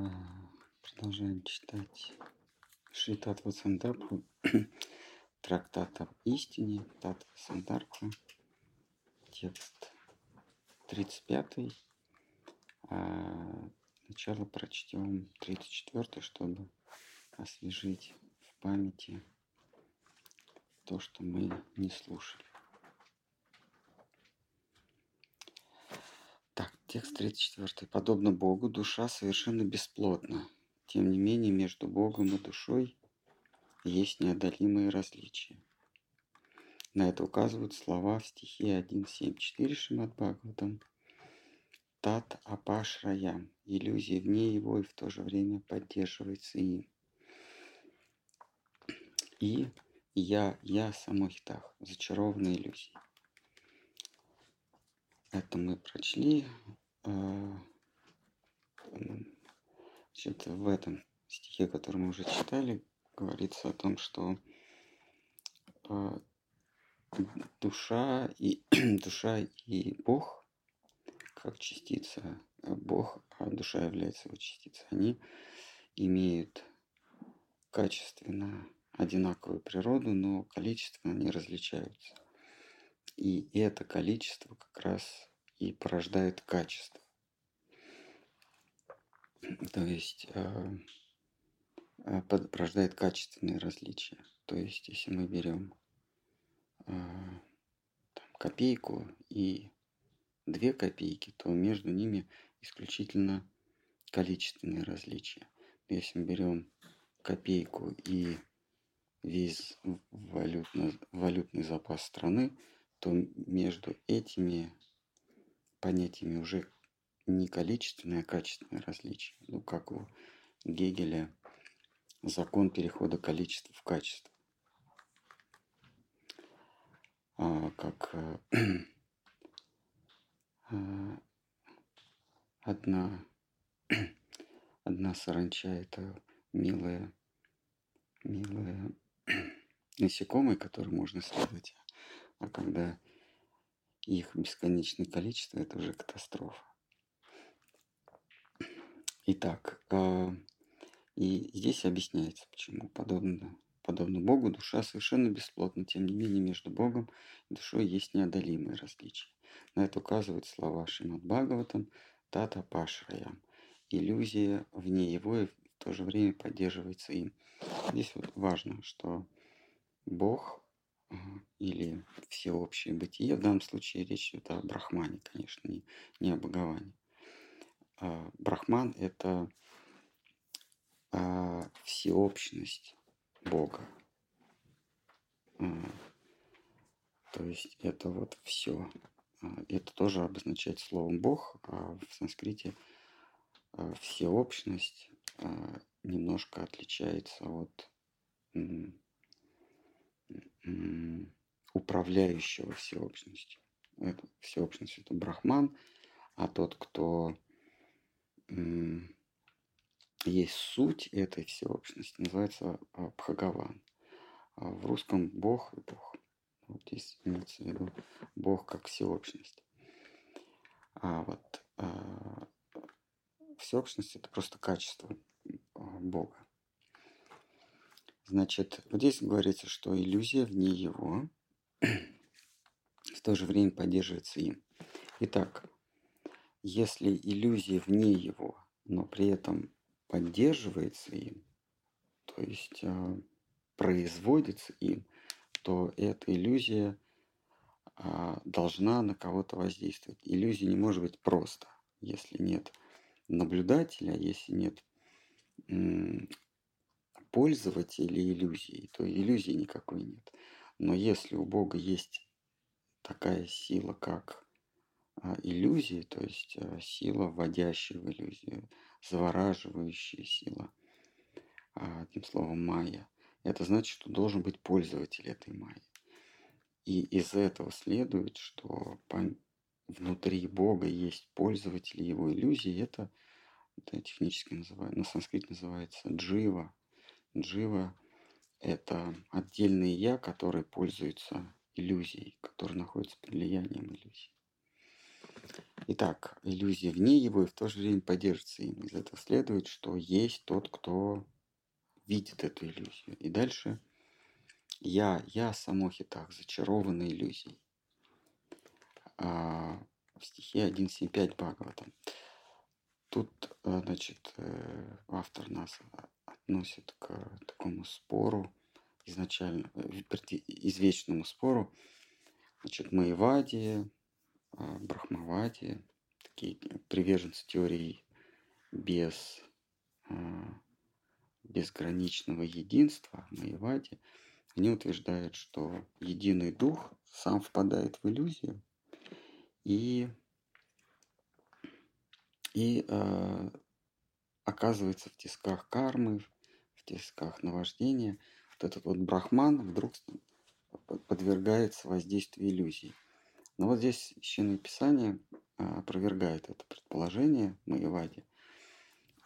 А, Продолжаем читать Шритат Васандарбху, трактат об истине, Тат Васандарбху, текст 35. А прочтем 34, чтобы освежить в памяти то, что мы не слушали. Так, текст 34. Подобно Богу, душа совершенно бесплотна. Тем не менее, между Богом и душой есть неодолимые различия. На это указывают слова в стихе 1.7.4 Шимат Бхагаватам. Тат Апашраям. Иллюзия вне его и в то же время поддерживается им. И я, я самохитах, зачарованная иллюзия. Это мы прочли. Значит, в этом стихе, который мы уже читали, говорится о том, что а, душа и душа и Бог, как частица, а Бог, а душа является его частицей, они имеют качественно одинаковую природу, но количественно они различаются. И это количество как раз и порождает качество. То есть э, э, порождает качественные различия. То есть если мы берем э, там, копейку и две копейки, то между ними исключительно количественные различия. Если мы берем копейку и весь валютно- валютный запас страны, то между этими понятиями уже не количественное, а качественное различие. Ну, как у Гегеля закон перехода количества в качество. А, как э, а, одна, одна саранча – это милая, милая насекомые, которые можно следовать. А когда их бесконечное количество, это уже катастрофа. Итак, а, и здесь объясняется, почему подобно, подобно Богу душа совершенно бесплотна. Тем не менее, между Богом и душой есть неодолимые различия. На это указывают слова Шимат Бхагаватам Тата Пашраям. Иллюзия вне его и в то же время поддерживается им. Здесь вот важно, что Бог или всеобщее бытие, в данном случае речь идет о Брахмане, конечно, не, не о Боговане. А, Брахман – это а, всеобщность Бога. А, То есть это вот все. Это тоже обозначает словом Бог, а в санскрите а, всеобщность а, немножко отличается от управляющего всеобщностью. Это, всеобщность это Брахман, а тот, кто есть суть этой всеобщности, называется а, Бхагаван. А в русском Бог и Бог. Вот здесь имеется в виду Бог как всеобщность. А вот а, всеобщность это просто качество а, Бога. Значит, вот здесь говорится, что иллюзия вне его в то же время поддерживается им. Итак, если иллюзия вне его, но при этом поддерживается им, то есть а, производится им, то эта иллюзия а, должна на кого-то воздействовать. Иллюзия не может быть просто, если нет наблюдателя, если нет м, пользователя иллюзии, то иллюзии никакой нет. Но если у Бога есть такая сила, как а, иллюзии, то есть а, сила, вводящая в иллюзию, завораживающая сила, а, одним словом, майя, это значит, что должен быть пользователь этой майи. И из этого следует, что внутри Бога есть пользователи его иллюзии. Это, это технически называется, на санскрите называется джива. Джива – это отдельный я, который пользуется иллюзией, который находится под влиянием иллюзии. Итак, иллюзия вне его и в то же время поддерживается им. Из этого следует, что есть тот, кто видит эту иллюзию. И дальше я, я самохитах, зачарованный иллюзией. А, в стихе 1.7.5 Бхагаватам. Тут, э, значит, э, автор нас относит к такому спору, изначально, э, извечному спору, значит, Маевади, а, Брахмавади, такие приверженцы теории без а, безграничного единства, Маевади, они утверждают, что единый дух сам впадает в иллюзию и, и э, оказывается в тисках кармы, тисках наваждения. Вот этот вот брахман вдруг подвергается воздействию иллюзий. Но вот здесь Священное Писание а, опровергает это предположение Маевади.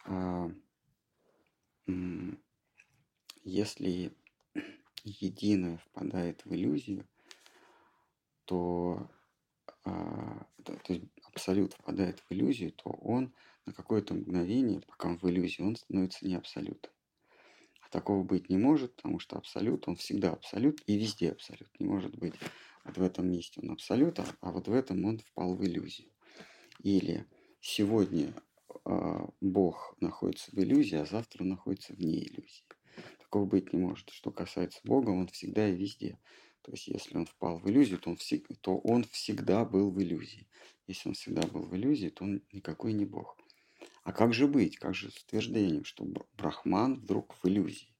А, если единое впадает в иллюзию, то, а, то, есть абсолют впадает в иллюзию, то он на какое-то мгновение, пока он в иллюзии, он становится не абсолютом. Такого быть не может, потому что абсолют, он всегда абсолют и везде абсолют. Не может быть вот в этом месте он абсолют, а, а вот в этом он впал в иллюзию. Или сегодня э, Бог находится в иллюзии, а завтра находится вне иллюзии. Такого быть не может. Что касается Бога, он всегда и везде. То есть, если он впал в иллюзию, то он, всег... то он всегда был в иллюзии. Если он всегда был в иллюзии, то он никакой не Бог. А как же быть? Как же с утверждением, что Брахман вдруг в иллюзии?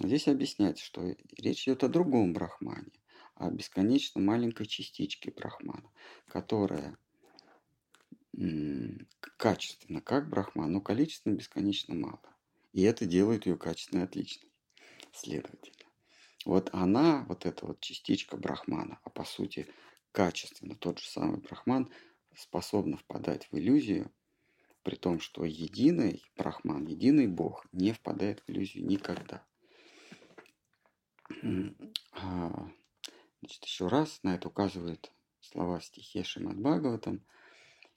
Здесь объясняется, что речь идет о другом Брахмане, о бесконечно маленькой частичке Брахмана, которая качественно, как Брахман, но количественно бесконечно мало. И это делает ее качественно отличной. Следовательно. Вот она, вот эта вот частичка Брахмана, а по сути качественно тот же самый Брахман, способна впадать в иллюзию, при том, что единый Брахман, единый Бог не впадает в иллюзию никогда. А, значит, еще раз на это указывают слова стихе Шимад Бхагаватам.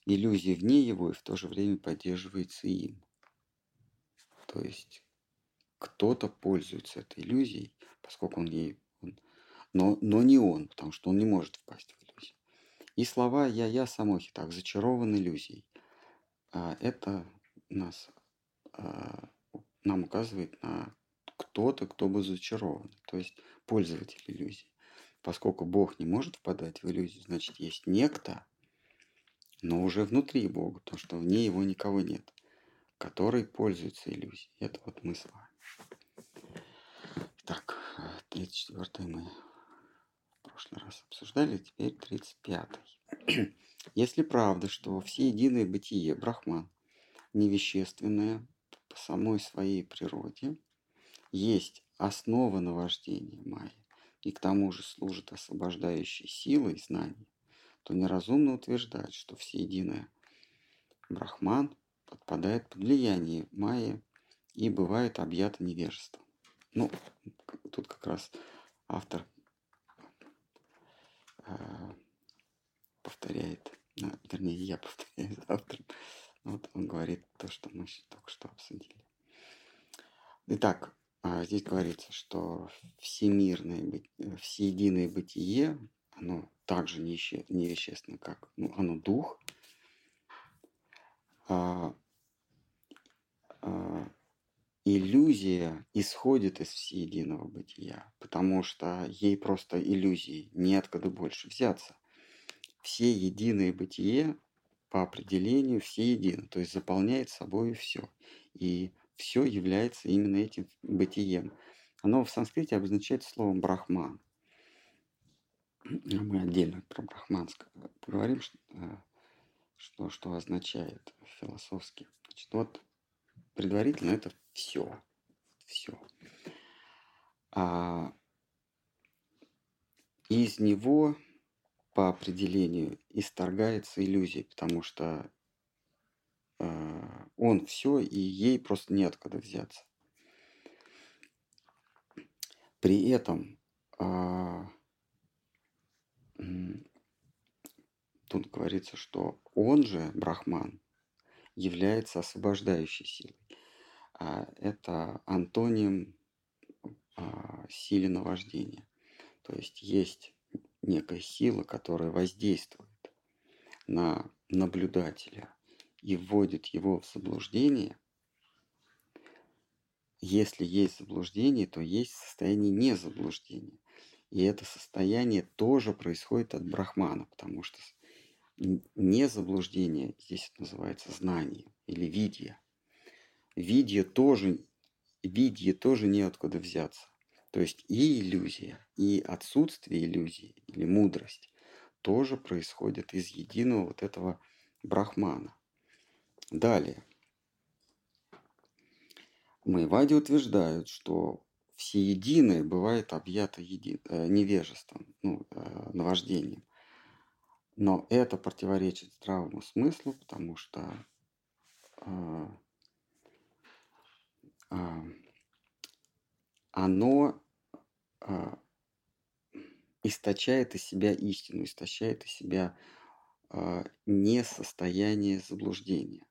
Иллюзия вне его и в то же время поддерживается им. То есть кто-то пользуется этой иллюзией, поскольку он ей... Он, но, но не он, потому что он не может впасть в иллюзию. И слова «я-я самохи» так зачарован иллюзией. А это нас, а, нам указывает на кто-то, кто был зачарован, то есть пользователь иллюзии. Поскольку Бог не может впадать в иллюзию, значит, есть некто, но уже внутри Бога, потому что вне его никого нет, который пользуется иллюзией. Это вот мы с вами. Так, 34 мы в прошлый раз обсуждали, теперь 35. Если правда, что все единое бытие, брахман, невещественное по самой своей природе, есть основа наваждения майя, и к тому же служит освобождающей силой знаний, то неразумно утверждать, что всеединое брахман подпадает под влияние майя и бывает объято невежеством. Ну, тут как раз автор э, повторяет, ну, вернее, я повторяю за автором, вот он говорит то, что мы только что обсудили. Итак, а, здесь говорится, что всемирное, всеединое бытие, оно также невещественно, как ну, оно дух. А, а, иллюзия исходит из всеединого бытия, потому что ей просто иллюзии неоткуда больше взяться. Все единое бытие по определению все едино, то есть заполняет собой все. И все является именно этим бытием. Оно в санскрите обозначает словом брахман. Мы отдельно про брахманское поговорим, э, что, что означает философски. Значит, вот предварительно это все. Все. А из него по определению исторгается иллюзия, потому что э, он все, и ей просто неоткуда взяться. При этом а, тут говорится, что он же, Брахман, является освобождающей силой. А это антоним а, силе наваждения. То есть есть некая сила, которая воздействует на наблюдателя и вводит его в заблуждение. Если есть заблуждение, то есть состояние незаблуждения. И это состояние тоже происходит от брахмана, потому что не заблуждение, здесь это называется знание или видье. Видье тоже, видье тоже неоткуда взяться. То есть и иллюзия, и отсутствие иллюзии или мудрость тоже происходит из единого вот этого брахмана. Далее. Майвади утверждают, что всеединое бывает объято еди... Э, невежеством, ну, э, наваждением. Но это противоречит здравому смыслу, потому что э, оно э, источает из себя истину, источает из себя э, не состояние заблуждения.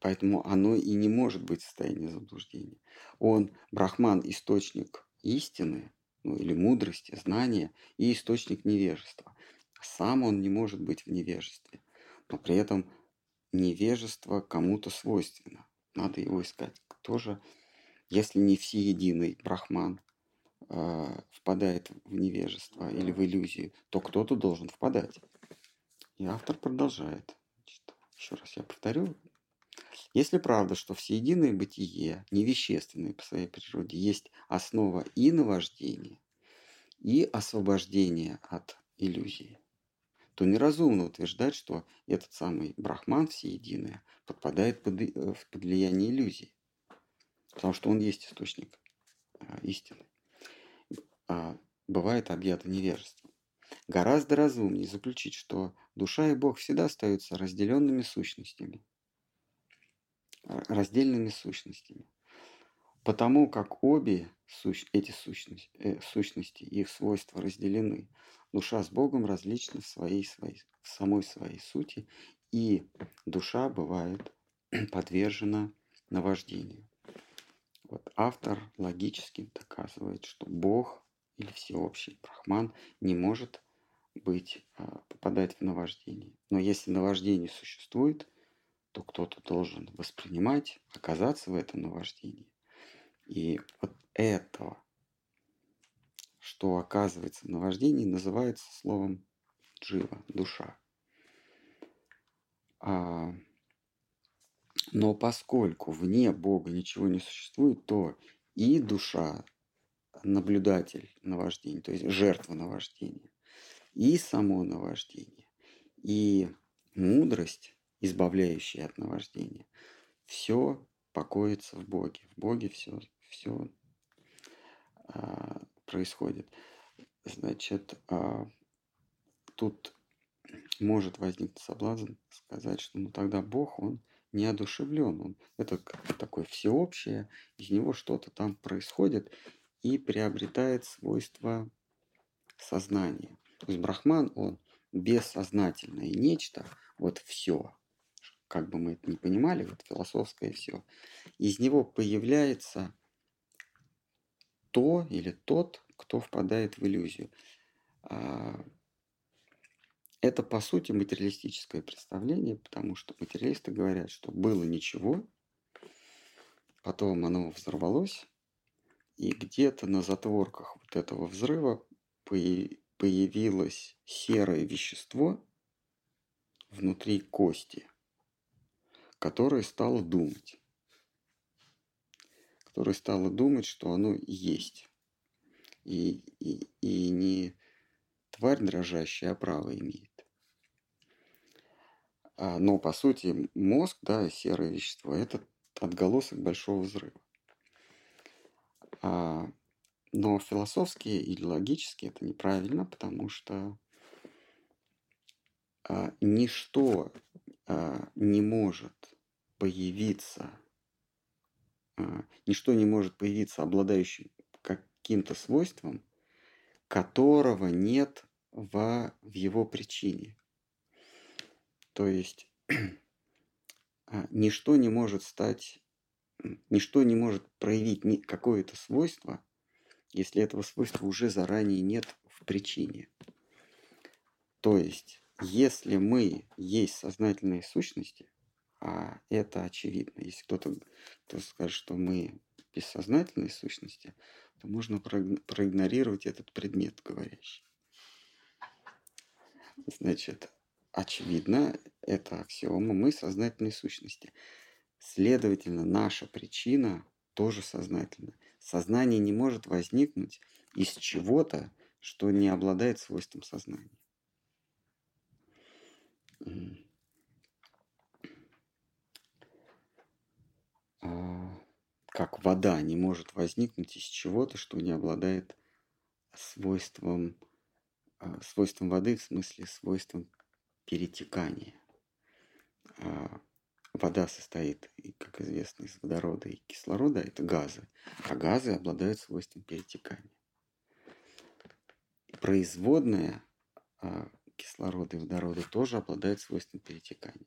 Поэтому оно и не может быть в состоянии заблуждения. Он, Брахман, источник истины, ну, или мудрости, знания и источник невежества. Сам он не может быть в невежестве, но при этом невежество кому-то свойственно. Надо его искать. Кто же, если не всеединый брахман, э, впадает в невежество или в иллюзию, то кто-то должен впадать. И автор продолжает. Значит, еще раз я повторю. Если правда, что всеединое бытие, невещественное по своей природе, есть основа и наваждения, и освобождения от иллюзии, то неразумно утверждать, что этот самый брахман всеединое подпадает под, э, под влияние иллюзии. Потому что он есть источник а, истины. А, бывает объято невежеством. Гораздо разумнее заключить, что душа и Бог всегда остаются разделенными сущностями. Раздельными сущностями. Потому как обе сущ... эти сущности, э, сущности, их свойства разделены, душа с Богом различна в, своей, своей, в самой своей сути, и душа бывает подвержена наваждению. Вот автор логически доказывает, что Бог или всеобщий Брахман не может быть, а, попадать в наваждение. Но если наваждение существует, то кто-то должен воспринимать, оказаться в этом наваждении. И вот этого, что оказывается в наваждении, называется словом джива, душа. А, но поскольку вне Бога ничего не существует, то и душа, наблюдатель наваждения, то есть жертва наваждения, и само наваждение, и мудрость, избавляющая от наваждения, все покоится в Боге. В Боге все все а, происходит. Значит, а, тут может возникнуть соблазн сказать, что ну тогда Бог, он неодушевлен, он это такое всеобщее, из него что-то там происходит и приобретает свойства сознания. То есть Брахман, он бессознательное нечто, вот все, как бы мы это ни понимали, вот философское все, из него появляется то или тот, кто впадает в иллюзию. Это, по сути, материалистическое представление, потому что материалисты говорят, что было ничего, потом оно взорвалось, и где-то на затворках вот этого взрыва появилось серое вещество внутри кости, которое стало думать которая стала думать, что оно есть. И, и, и не тварь дрожащая, а право имеет. А, но, по сути, мозг, да, серое вещество, это отголосок большого взрыва. А, но философски или логически это неправильно, потому что а, ничто не может появиться ничто не может появиться обладающим каким-то свойством, которого нет в, в его причине. То есть а, ничто не может стать, ничто не может проявить какое-то свойство, если этого свойства уже заранее нет в причине. То есть, если мы есть сознательные сущности, а это очевидно, если кто-то кто скажет, что мы бессознательные сущности, то можно проигнорировать этот предмет говорящий. Значит, очевидно, это аксиома, мы сознательные сущности. Следовательно, наша причина тоже сознательна. Сознание не может возникнуть из чего-то, что не обладает свойством сознания. А, как вода не может возникнуть из чего-то, что не обладает свойством, а, свойством воды, в смысле свойством перетекания. А, вода состоит, как известно, из водорода и кислорода, это газы, а газы обладают свойством перетекания. Производная кислорода и водорода тоже обладают свойством перетекания.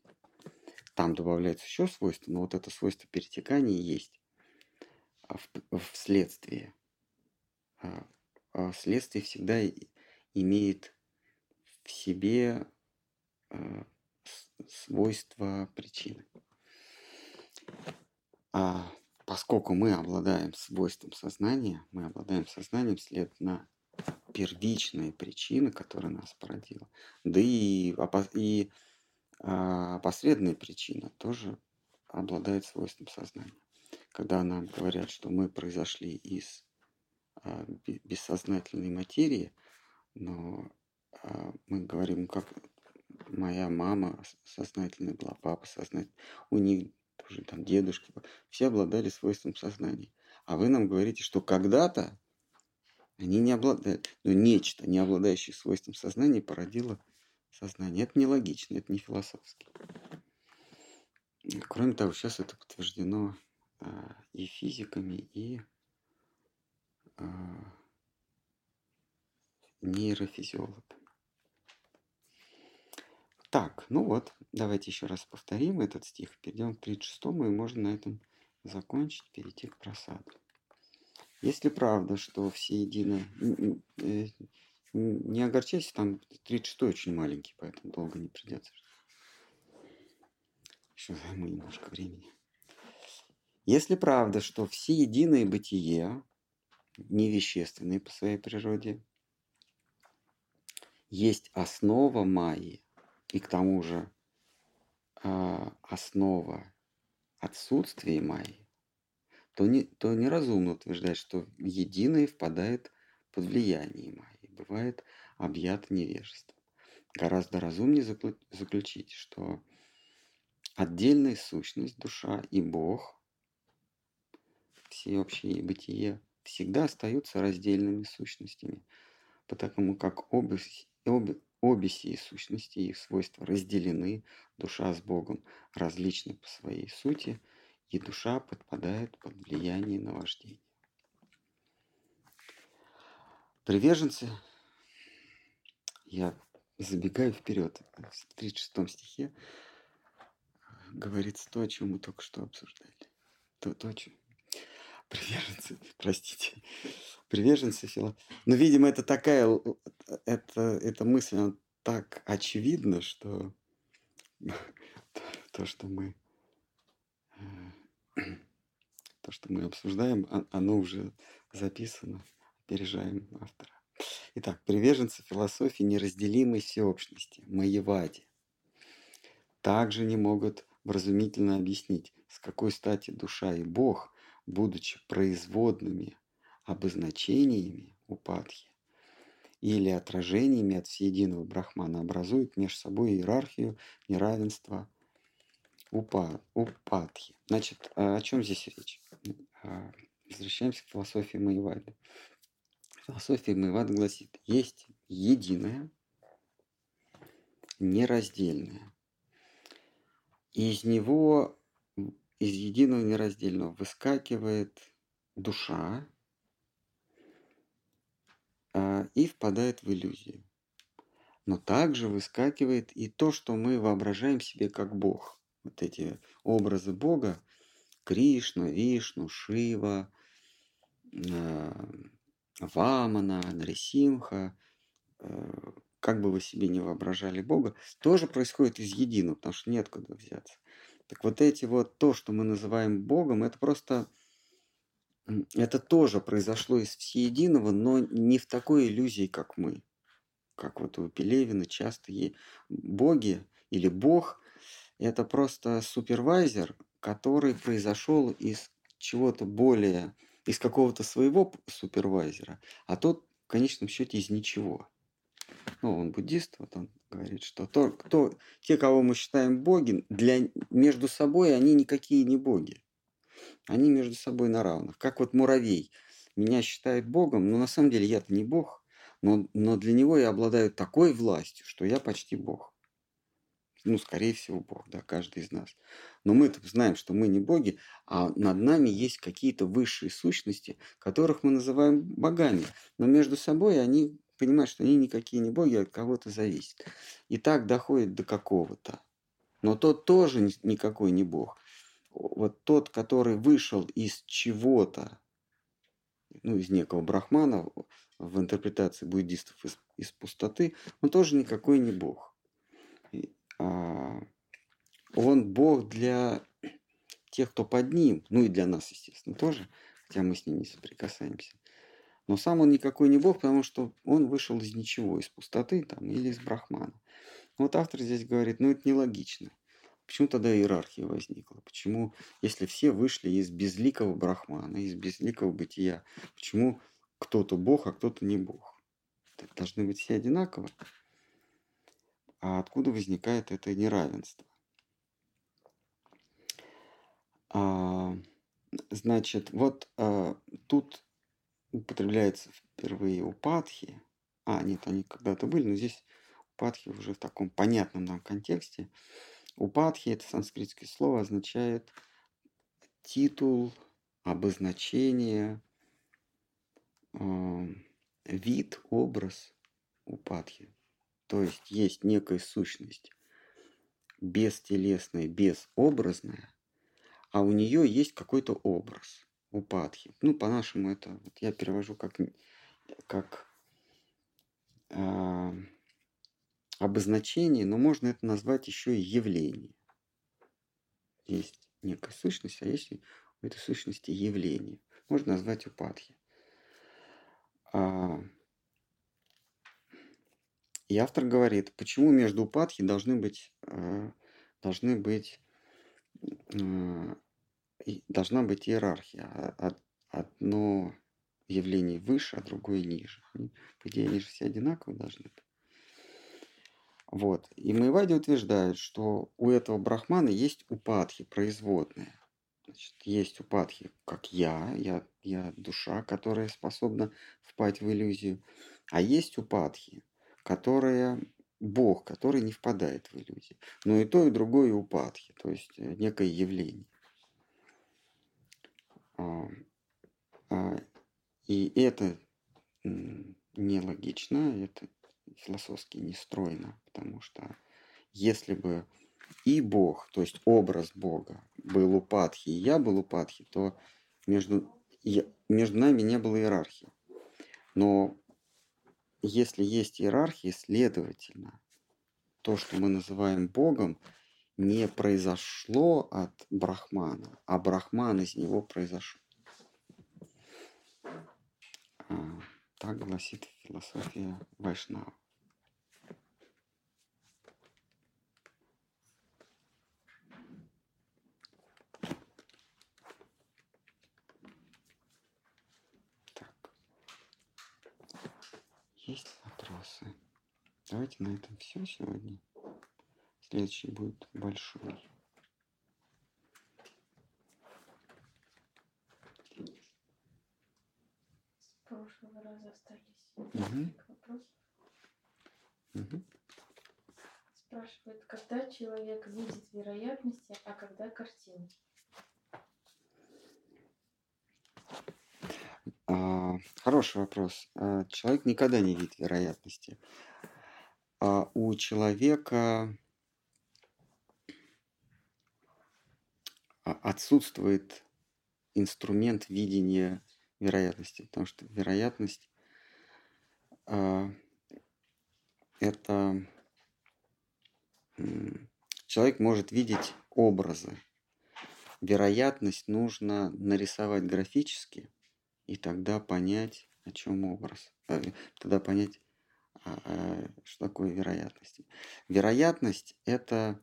Там добавляется еще свойство, но вот это свойство перетекания есть вследствие. А, а следствие всегда имеет в себе а, свойства причины. А поскольку мы обладаем свойством сознания, мы обладаем сознанием, следовательно, первичная причина, которая нас породила, да и, и а, посредная причина тоже обладает свойством сознания когда нам говорят, что мы произошли из а, бессознательной материи, но а, мы говорим, как моя мама сознательная была, папа сознательный, у них тоже там дедушки, все обладали свойством сознания. А вы нам говорите, что когда-то они не обладают, ну, нечто, не обладающее свойством сознания, породило сознание. Это нелогично, это не философски. Кроме того, сейчас это подтверждено а, и физиками, и а, нейрофизиологами. Так, ну вот, давайте еще раз повторим этот стих. Перейдем к 36 и можно на этом закончить, перейти к просаду. Если правда, что все едины... Э, не огорчайся, там 36 очень маленький, поэтому долго не придется. Еще займу немножко времени. Если правда, что все единое бытие, невещественное по своей природе, есть основа Майи, и к тому же э, основа отсутствия Майи, то, не, то неразумно утверждать, что единое впадает под влияние Майи, бывает объято невежеством. Гораздо разумнее заключить, что отдельная сущность, душа и Бог – всеобщее бытие всегда остаются раздельными сущностями, потому как обе, обе, обе сии сущности и их свойства разделены, душа с Богом различны по своей сути, и душа подпадает под влияние наваждения. Приверженцы, я забегаю вперед, в 36 стихе говорится то, о чем мы только что обсуждали. То, то, о чем, приверженцы, простите, приверженцы фило. Но, видимо, это такая, это, эта мысль, она так очевидна, что то, что мы то, что мы обсуждаем, оно уже записано, опережаем автора. Итак, приверженцы философии неразделимой всеобщности, Маевади, также не могут вразумительно объяснить, с какой стати душа и Бог будучи производными обозначениями упадхи или отражениями от всеединого брахмана, образуют между собой иерархию неравенства упадхи. Значит, а о чем здесь речь? А, возвращаемся к философии Маевады. Философия Маевады гласит, есть единое, нераздельное. И из него из единого нераздельного выскакивает душа а, и впадает в иллюзию. Но также выскакивает и то, что мы воображаем себе как Бог. Вот эти образы Бога, Кришна, Вишну, Шива, э, Вамана, Нарисимха, э, как бы вы себе не воображали Бога, тоже происходит из единого, потому что нет куда взяться. Так вот эти вот, то, что мы называем Богом, это просто, это тоже произошло из всеединого, но не в такой иллюзии, как мы. Как вот у Пелевина часто есть боги или Бог, это просто супервайзер, который произошел из чего-то более, из какого-то своего супервайзера, а тот в конечном счете из ничего ну, он буддист, вот он говорит, что то, кто, те, кого мы считаем боги, для, между собой они никакие не боги. Они между собой на равных. Как вот муравей меня считает богом, но на самом деле я-то не бог, но, но для него я обладаю такой властью, что я почти бог. Ну, скорее всего, Бог, да, каждый из нас. Но мы знаем, что мы не боги, а над нами есть какие-то высшие сущности, которых мы называем богами. Но между собой они понимать, что они никакие не боги, а от кого-то зависят. И так доходит до какого-то. Но тот тоже никакой не бог. Вот тот, который вышел из чего-то, ну, из некого брахмана, в интерпретации буддистов из, из пустоты, он тоже никакой не бог. А, он бог для тех, кто под ним, ну и для нас, естественно, тоже, хотя мы с ним не соприкасаемся. Но сам он никакой не бог, потому что он вышел из ничего, из пустоты там, или из брахмана. Вот автор здесь говорит, ну это нелогично. Почему тогда иерархия возникла? Почему, если все вышли из безликого брахмана, из безликого бытия, почему кто-то бог, а кто-то не бог? Должны быть все одинаково. А откуда возникает это неравенство? А, значит, вот а, тут употребляется впервые у Патхи. А, нет, они когда-то были, но здесь Патхи уже в таком понятном нам контексте. У Патхи это санскритское слово означает титул, обозначение, э, вид, образ у Патхи. То есть есть некая сущность бестелесная, безобразная, а у нее есть какой-то образ упадхи. Ну, по-нашему это вот я перевожу как, как э, обозначение, но можно это назвать еще и явление. Есть некая сущность, а есть у этой сущности явление. Можно назвать упадхи. А, и автор говорит, почему между упадхи должны быть, э, должны быть э, должна быть иерархия. А, одно явление выше, а другое ниже. По идее, они же все одинаковые должны быть. Вот. И Майвади утверждает, что у этого брахмана есть упадхи, производные. Значит, есть упадхи, как я, я, я душа, которая способна впасть в иллюзию. А есть упадхи, которая Бог, который не впадает в иллюзию. Но и то, и другое упадхи, то есть э, некое явление. А, а, и это нелогично, это философски не стройно, потому что если бы и Бог, то есть образ Бога, был у Патхи, и я был у Патхи, то между, между нами не было иерархии. Но если есть иерархия, следовательно, то, что мы называем Богом, не произошло от Брахмана, а Брахман из него произошел. А, так гласит философия Вайшнава. Есть вопросы? Давайте на этом все сегодня. Следующий будет большой. С прошлого раза остались Угу. вопросы. Угу. Спрашивает, когда человек видит вероятности, а когда картинки? А, хороший вопрос. А, человек никогда не видит вероятности. а у человека отсутствует инструмент видения вероятности, потому что вероятность а, это человек может видеть образы. Вероятность нужно нарисовать графически, и тогда понять, о чем образ. Э, тогда понять, а, а, что такое вероятность. Вероятность – это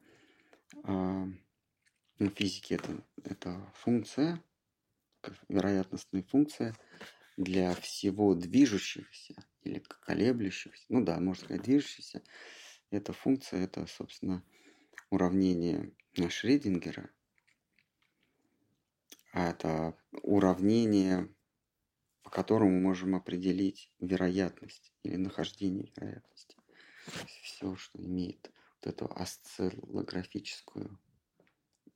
в физике это, это функция, вероятностная функция для всего движущегося или колеблющегося, ну да, можно сказать движущегося, эта функция, это, собственно, уравнение Шрёдингера. А это уравнение, по которому мы можем определить вероятность или нахождение вероятности. Все, что имеет вот эту осциллографическую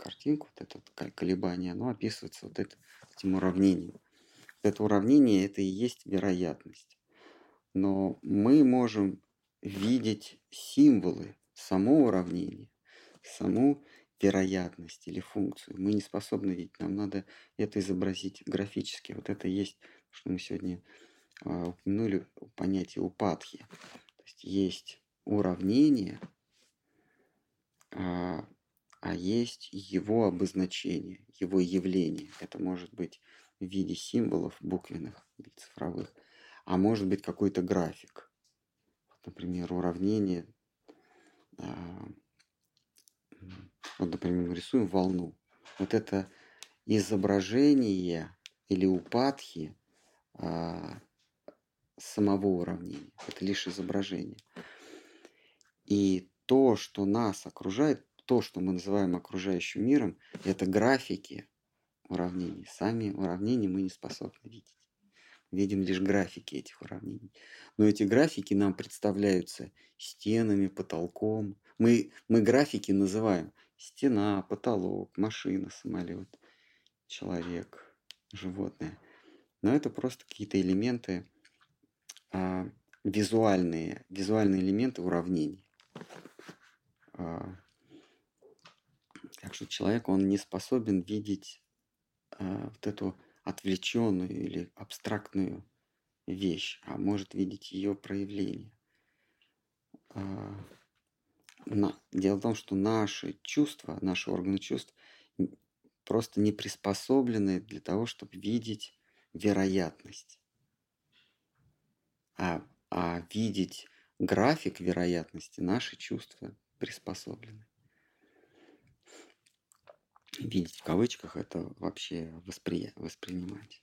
картинку, вот это колебание, оно описывается вот это, этим уравнением. Это уравнение, это и есть вероятность. Но мы можем видеть символы, само уравнение, саму вероятность или функцию. Мы не способны видеть, нам надо это изобразить графически. Вот это есть, что мы сегодня а, упомянули, понятие упадхи. То есть есть уравнение, а, а есть его обозначение, его явление. Это может быть в виде символов буквенных или цифровых, а может быть какой-то график например, уравнение, а, вот, например, рисуем волну. Вот это изображение или упадхи а, самого уравнения. Это лишь изображение. И то, что нас окружает, то, что мы называем окружающим миром, это графики уравнений. Сами уравнения мы не способны видеть видим лишь графики этих уравнений. Но эти графики нам представляются стенами, потолком. Мы, мы графики называем стена, потолок, машина, самолет, человек, животное. Но это просто какие-то элементы а, визуальные, визуальные элементы уравнений. А, так что человек, он не способен видеть а, вот эту отвлеченную или абстрактную вещь, а может видеть ее проявление. А, дело в том, что наши чувства, наши органы чувств просто не приспособлены для того, чтобы видеть вероятность. А, а видеть график вероятности наши чувства приспособлены видеть в кавычках это вообще воспри... воспринимать.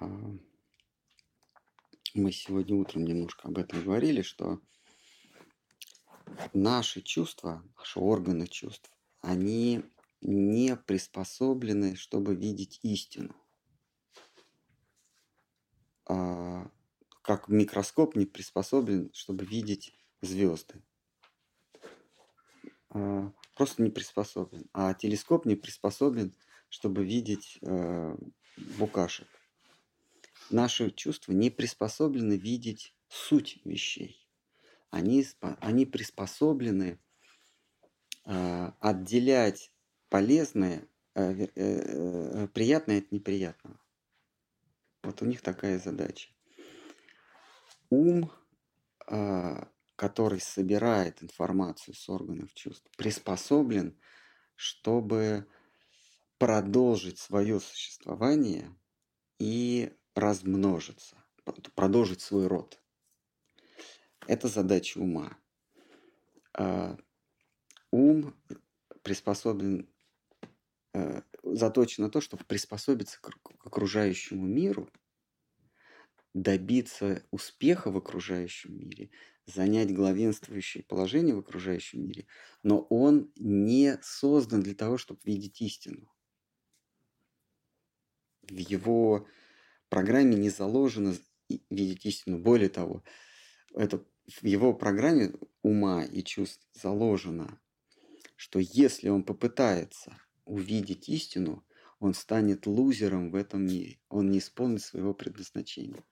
А, мы сегодня утром немножко об этом говорили, что наши чувства, наши органы чувств, они не приспособлены, чтобы видеть истину. А, как микроскоп не приспособлен, чтобы видеть звезды. А, просто не приспособлен. А телескоп не приспособлен, чтобы видеть э, букашек. Наши чувства не приспособлены видеть суть вещей. Они, они приспособлены э, отделять полезное, э, э, приятное от неприятного. Вот у них такая задача. Ум который собирает информацию с органов чувств, приспособлен, чтобы продолжить свое существование и размножиться, продолжить свой род. Это задача ума. А, ум приспособлен, э, заточен на то, чтобы приспособиться к окружающему миру, добиться успеха в окружающем мире занять главенствующее положение в окружающем мире, но он не создан для того, чтобы видеть истину. В его программе не заложено видеть истину. Более того, это в его программе ума и чувств заложено, что если он попытается увидеть истину, он станет лузером в этом мире. Он не исполнит своего предназначения.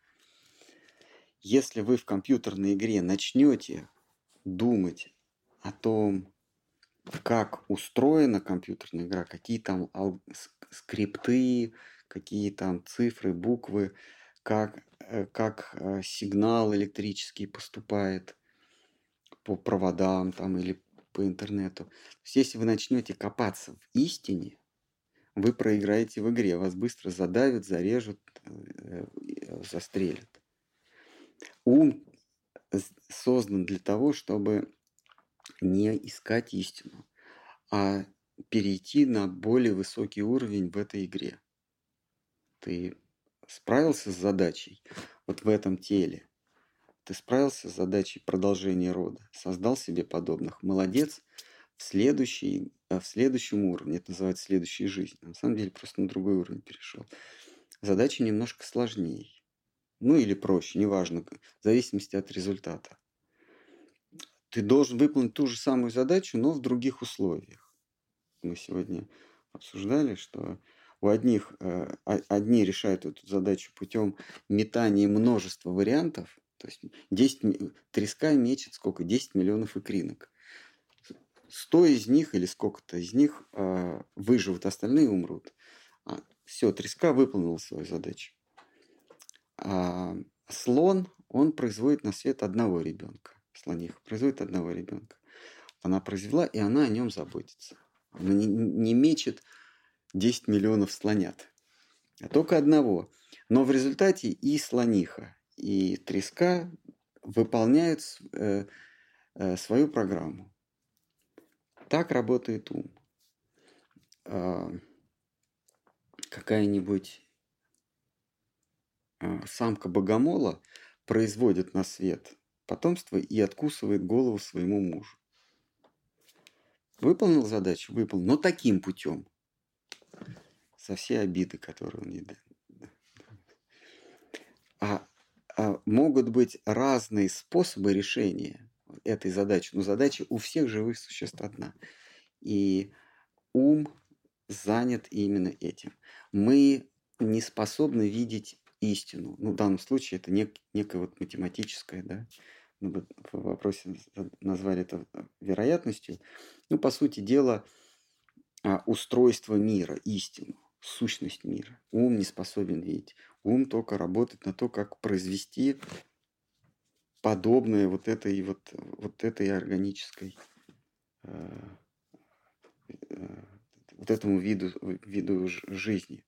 Если вы в компьютерной игре начнете думать о том, как устроена компьютерная игра, какие там скрипты, какие там цифры, буквы, как, э, как э, сигнал электрический поступает по проводам там или по интернету. То есть, если вы начнете копаться в истине, вы проиграете в игре, вас быстро задавят, зарежут, э, застрелят. Ум создан для того, чтобы не искать истину, а перейти на более высокий уровень в этой игре. Ты справился с задачей вот в этом теле, ты справился с задачей продолжения рода, создал себе подобных. Молодец. В, следующий, э, в следующем уровне, это называется следующая жизнь, на самом деле просто на другой уровень перешел. Задача немножко сложнее. Ну или проще, неважно, в зависимости от результата. Ты должен выполнить ту же самую задачу, но в других условиях. Мы сегодня обсуждали, что у одних э, одни решают эту задачу путем метания множества вариантов, то есть 10, треска мечет сколько? 10 миллионов икринок. 100 из них или сколько-то из них э, выживут, остальные умрут. А, все, треска выполнила свою задачу. А слон, он производит на свет одного ребенка. Слониха производит одного ребенка. Она произвела, и она о нем заботится. Она не, не мечет 10 миллионов слонят, а только одного. Но в результате и слониха, и треска выполняют э, э, свою программу. Так работает ум. Э, какая-нибудь самка богомола производит на свет потомство и откусывает голову своему мужу. Выполнил задачу? Выполнил. Но таким путем. Со всей обиды, которые он ей А а, могут быть разные способы решения этой задачи. Но задача у всех живых существ одна. И ум занят именно этим. Мы не способны видеть истину. Ну, в данном случае это нек, некое вот математическое, да, ну, в вопросе назвали это вероятностью. Ну, по сути дела, а, устройство мира, истину, сущность мира. Ум не способен видеть. Ум только работает на то, как произвести подобное вот этой вот, вот этой органической э, э, вот этому виду, виду жизни.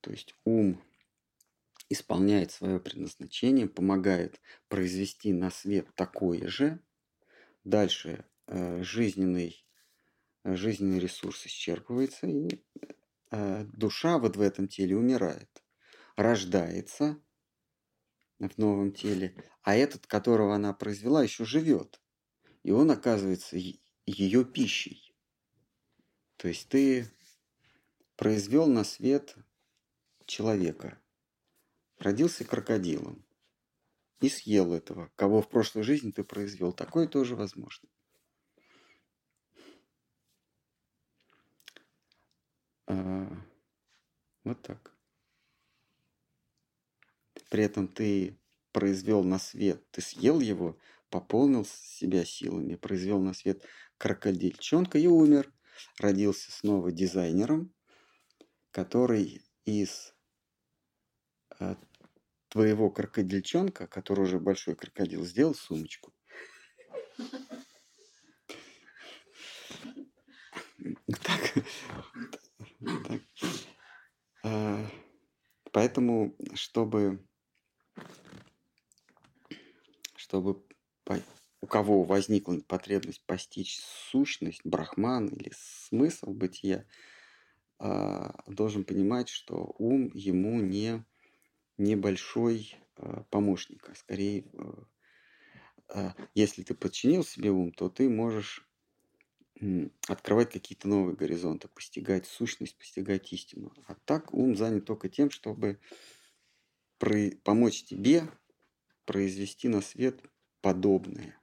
То есть ум исполняет свое предназначение, помогает произвести на свет такое же. Дальше э, жизненный, жизненный ресурс исчерпывается, и душа вот в этом теле умирает рождается в новом теле, а этот, которого она произвела, еще живет. И он оказывается ее пищей. То есть ты произвел на свет человека, родился крокодилом и съел этого, кого в прошлой жизни ты произвел. Такое тоже возможно. А, вот так при этом ты произвел на свет, ты съел его, пополнил себя силами, произвел на свет крокодильчонка и умер. Родился снова дизайнером, который из э, твоего крокодильчонка, который уже большой крокодил, сделал сумочку. Так, так. А, поэтому, чтобы чтобы у кого возникла потребность постичь сущность, брахман или смысл бытия, а, должен понимать, что ум ему не небольшой а, помощник, а скорее, а, если ты подчинил себе ум, то ты можешь открывать какие-то новые горизонты, постигать сущность, постигать истину. А так ум занят только тем, чтобы помочь тебе произвести на свет подобное,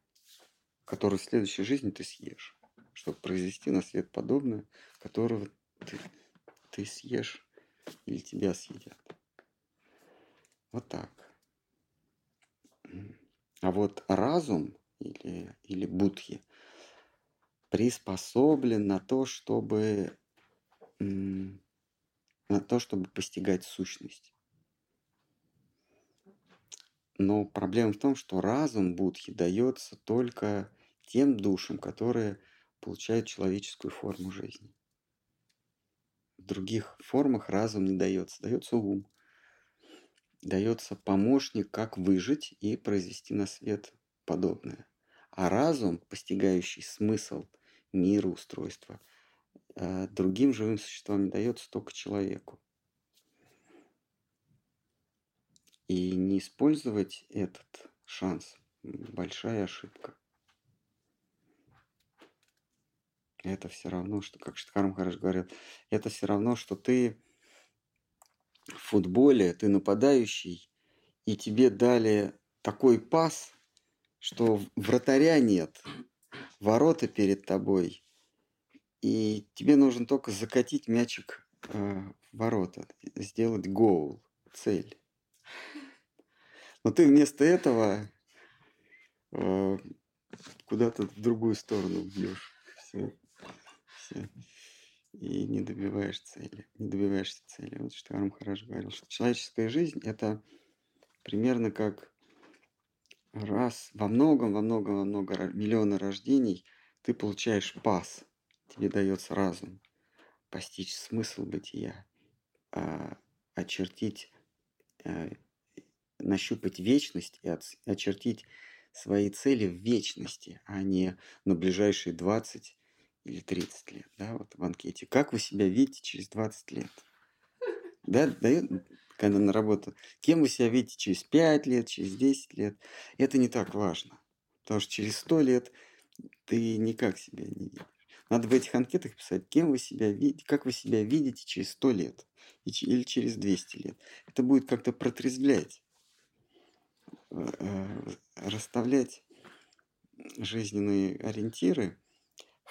которое в следующей жизни ты съешь. Чтобы произвести на свет подобное, которого ты, ты съешь или тебя съедят. Вот так. А вот разум или, или будхи приспособлен на то, чтобы на то, чтобы постигать сущность. Но проблема в том, что разум Будхи дается только тем душам, которые получают человеческую форму жизни. В других формах разум не дается, дается ум. Дается помощник, как выжить и произвести на свет подобное. А разум, постигающий смысл мира, устройства, э, другим живым существам не дается только человеку. И не использовать этот шанс – большая ошибка. Это все равно, что, как Штхарм хорошо говорил, это все равно, что ты в футболе, ты нападающий, и тебе дали такой пас, что вратаря нет, ворота перед тобой, и тебе нужно только закатить мячик э, в ворота, сделать гол, цель. Но ты вместо этого э, куда-то в другую сторону бьешь. Все добиваешься и не добиваешь цели, не добиваешься цели. Вот что Арм хорошо говорил, что человеческая жизнь – это примерно как раз во многом, во многом, во много миллиона рождений ты получаешь пас, тебе дается разум, постичь смысл бытия, а, очертить, а, нащупать вечность и очертить свои цели в вечности, а не на ближайшие 20 или 30 лет, да, вот в анкете. Как вы себя видите через 20 лет? Да, дает, когда на работу. Кем вы себя видите через 5 лет, через 10 лет? Это не так важно. Потому что через 100 лет ты никак себя не видишь. Надо в этих анкетах писать, кем вы себя видите, как вы себя видите через 100 лет или через 200 лет. Это будет как-то протрезвлять, э, э, расставлять жизненные ориентиры –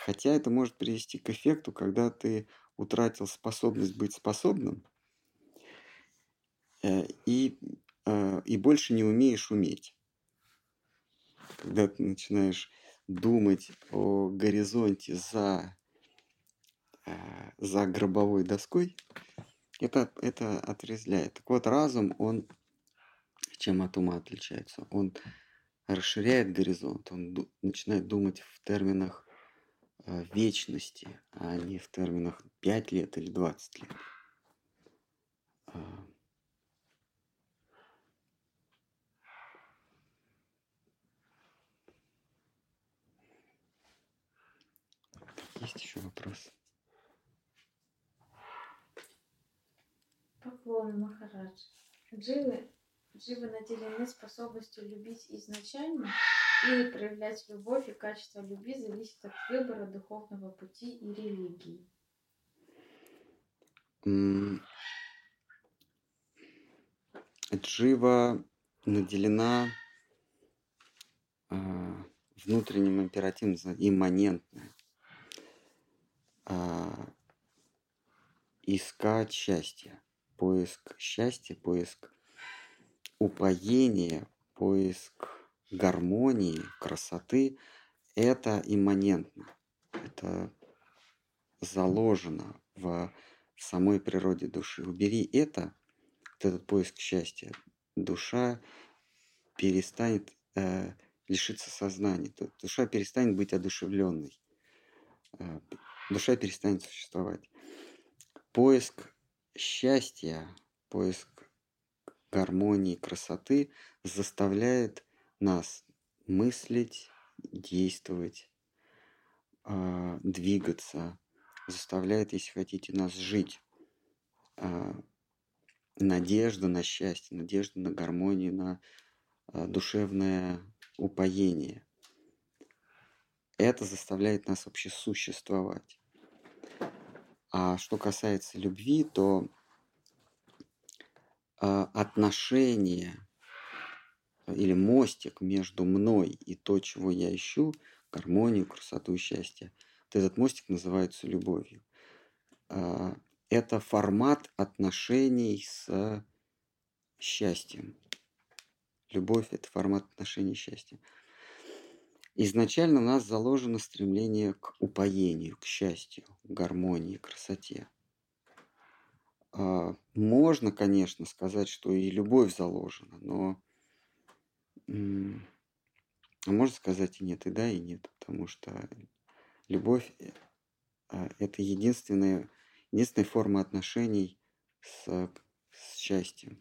Хотя это может привести к эффекту, когда ты утратил способность быть способным э, и, э, и больше не умеешь уметь. Когда ты начинаешь думать о горизонте за, э, за гробовой доской, это, это отрезляет. Так вот, разум, он чем от ума отличается? Он расширяет горизонт, он начинает думать в терминах вечности, а не в терминах 5 лет или 20 лет. Есть еще вопрос? Поклоны, Махарадж. Дживы, дживы наделены способностью любить изначально и проявлять любовь и качество любви зависит от выбора духовного пути и религии. Джива наделена а, внутренним императивом, имманентная. Искать счастье, поиск счастья, поиск упоения, поиск гармонии, красоты, это имманентно. Это заложено в самой природе души. Убери это, вот этот поиск счастья, душа перестанет э, лишиться сознания, душа перестанет быть одушевленной, э, душа перестанет существовать. Поиск счастья, поиск гармонии, красоты заставляет нас мыслить, действовать, а, двигаться, заставляет, если хотите, нас жить. А, надежда на счастье, надежда на гармонию, на а, душевное упоение. Это заставляет нас вообще существовать. А что касается любви, то отношения или мостик между мной и то, чего я ищу, гармонию, красоту, счастье. Вот этот мостик называется любовью. А, это формат отношений с счастьем. Любовь – это формат отношений счастья. Изначально у нас заложено стремление к упоению, к счастью, к гармонии, к красоте. А, можно, конечно, сказать, что и любовь заложена, но а можно сказать и нет, и да, и нет, потому что любовь э, а, – это единственная, единственная форма отношений с, с счастьем.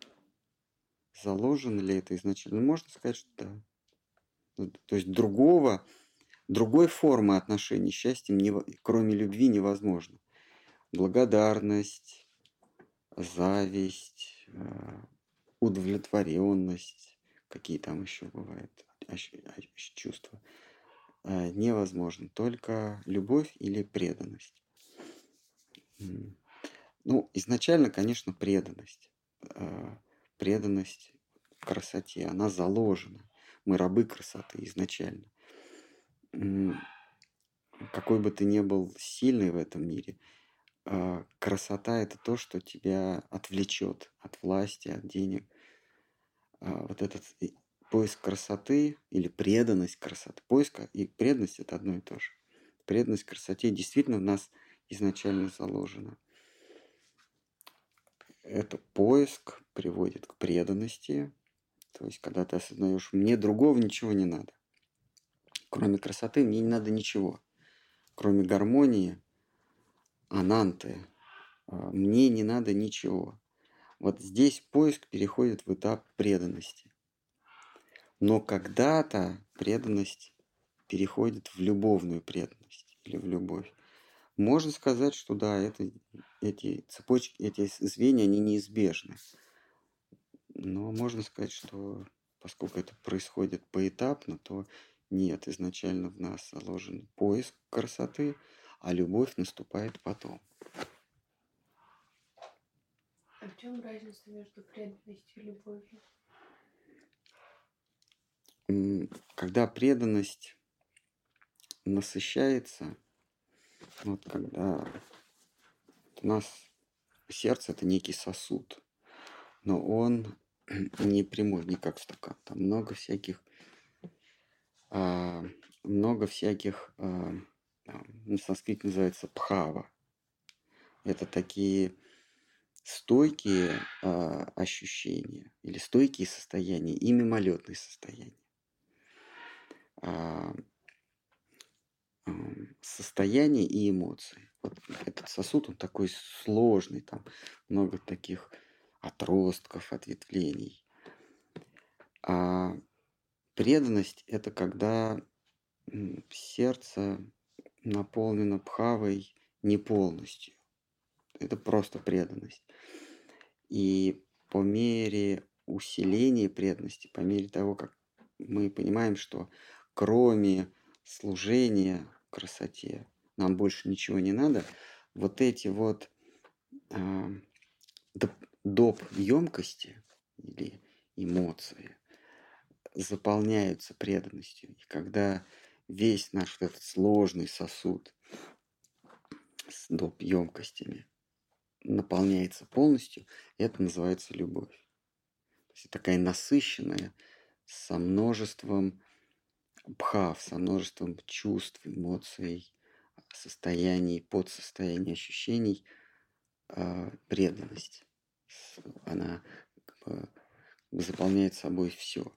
Заложено ли это изначально? Ну, можно сказать, что да. Ну, то есть другого, другой формы отношений счастьем, не, кроме любви, невозможно. Благодарность, зависть, э, удовлетворенность, какие там еще бывают чувства, э, невозможно. Только любовь или преданность. Ну, изначально, конечно, преданность. Э, преданность красоте, она заложена. Мы рабы красоты изначально. Какой бы ты ни был сильный в этом мире, э, красота это то, что тебя отвлечет от власти, от денег. Вот этот поиск красоты или преданность красоты. Поиск и преданность – это одно и то же. Преданность красоте действительно в нас изначально заложена. Это поиск приводит к преданности. То есть, когда ты осознаешь, мне другого ничего не надо. Кроме красоты мне не надо ничего. Кроме гармонии, ананты, а, мне не надо ничего. Вот здесь поиск переходит в этап преданности. Но когда-то преданность переходит в любовную преданность или в любовь. Можно сказать, что да, это, эти цепочки, эти звенья, они неизбежны. Но можно сказать, что поскольку это происходит поэтапно, то нет, изначально в нас заложен поиск красоты, а любовь наступает потом. В чем разница между преданностью и любовью? когда преданность насыщается, вот когда у нас сердце это некий сосуд, но он не прямой, не как стакан. Там много всяких, а, много всяких, а, на санскрите называется пхава. Это такие стойкие а, ощущения или стойкие состояния и мимолетные состояния. А, состояния и эмоции. Вот этот сосуд, он такой сложный, там много таких отростков, ответвлений. А преданность – это когда сердце наполнено пхавой не полностью. Это просто преданность. И по мере усиления преданности, по мере того, как мы понимаем, что кроме служения красоте, нам больше ничего не надо, вот эти вот э, доп, емкости или эмоции заполняются преданностью. И когда весь наш вот этот сложный сосуд с доп емкостями наполняется полностью, это называется любовь. То есть такая насыщенная со множеством бхав со множеством чувств, эмоций, состояний, подсостояний, ощущений, э, преданность. Она как бы, заполняет собой все.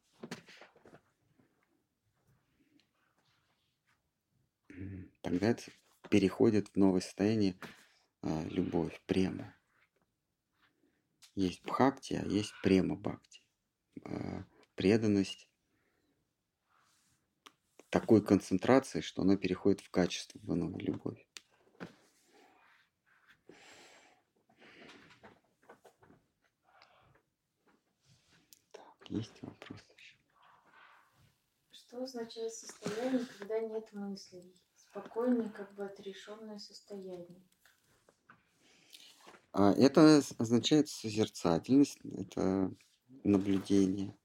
Тогда это переходит в новое состояние э, любовь, према. Есть бхакти, а есть према бхакти. Э, преданность такой концентрации, что она переходит в качественную любовь. Так, есть еще? Что означает состояние, когда нет мыслей? Спокойное, как бы отрешенное состояние. А это означает созерцательность, это наблюдение.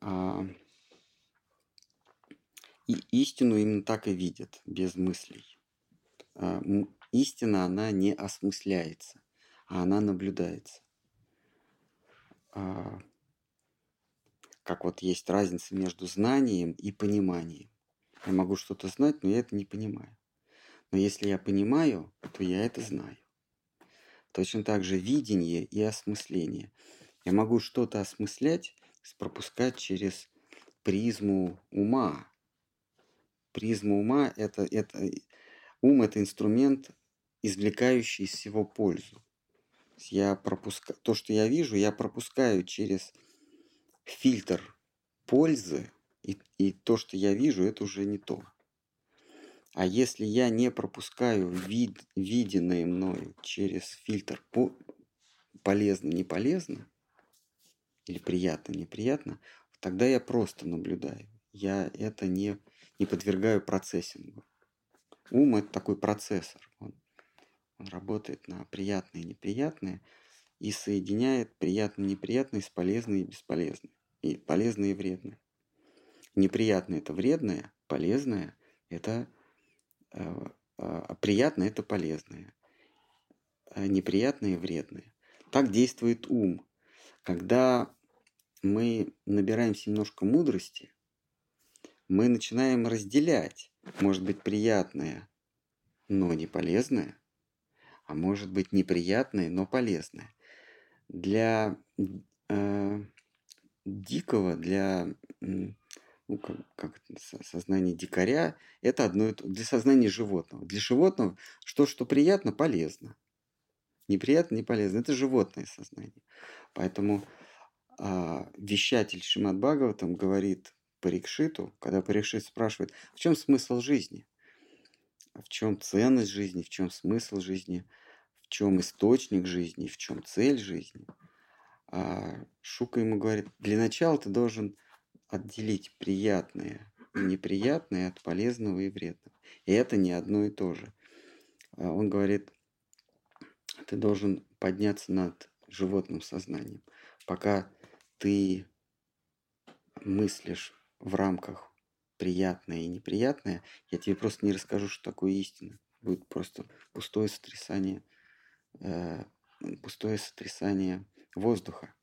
А, и истину именно так и видят, без мыслей. А, истина, она не осмысляется, а она наблюдается. Как вот есть разница между знанием и пониманием. Я могу что-то знать, но я это не понимаю. Но если я понимаю, то я это знаю. Точно так же видение и осмысление. Я могу что-то осмыслять, пропускать через призму ума. Призма ума это, это ум это инструмент, извлекающий из всего пользу. Я пропускаю то, что я вижу, я пропускаю через фильтр пользы, и, и то, что я вижу, это уже не то. А если я не пропускаю вид, виденное мною через фильтр по, полезно, не полезно, или приятно, неприятно, тогда я просто наблюдаю. Я это не, не подвергаю процессингу. Ум – это такой процессор. Он, он работает на приятное и неприятное и соединяет приятное и неприятное с полезное и бесполезное. И полезное и вредное. Неприятное – это вредное, полезное – это приятное – это полезное, а неприятное – вредное. Так действует ум. Когда мы набираемся немножко мудрости, мы начинаем разделять, может быть, приятное, но не полезное, а может быть, неприятное, но полезное. Для э, дикого, для ну, как, как сознание дикаря, это одно и то. Для сознания животного. Для животного что, что приятно, полезно. Неприятно, не полезно. Это животное сознание. Поэтому а, вещатель Шимат Бхагаватам говорит Парикшиту, когда Парикшит спрашивает, в чем смысл жизни? В чем ценность жизни, в чем смысл жизни, в чем источник жизни, в чем цель жизни? А Шука ему говорит, для начала ты должен отделить приятное и неприятное от полезного и вредного. И это не одно и то же. А он говорит, ты должен подняться над животным сознанием. Пока ты мыслишь в рамках приятное и неприятное, я тебе просто не расскажу, что такое истина. Будет просто пустое сотрясание, э, пустое сотрясание воздуха.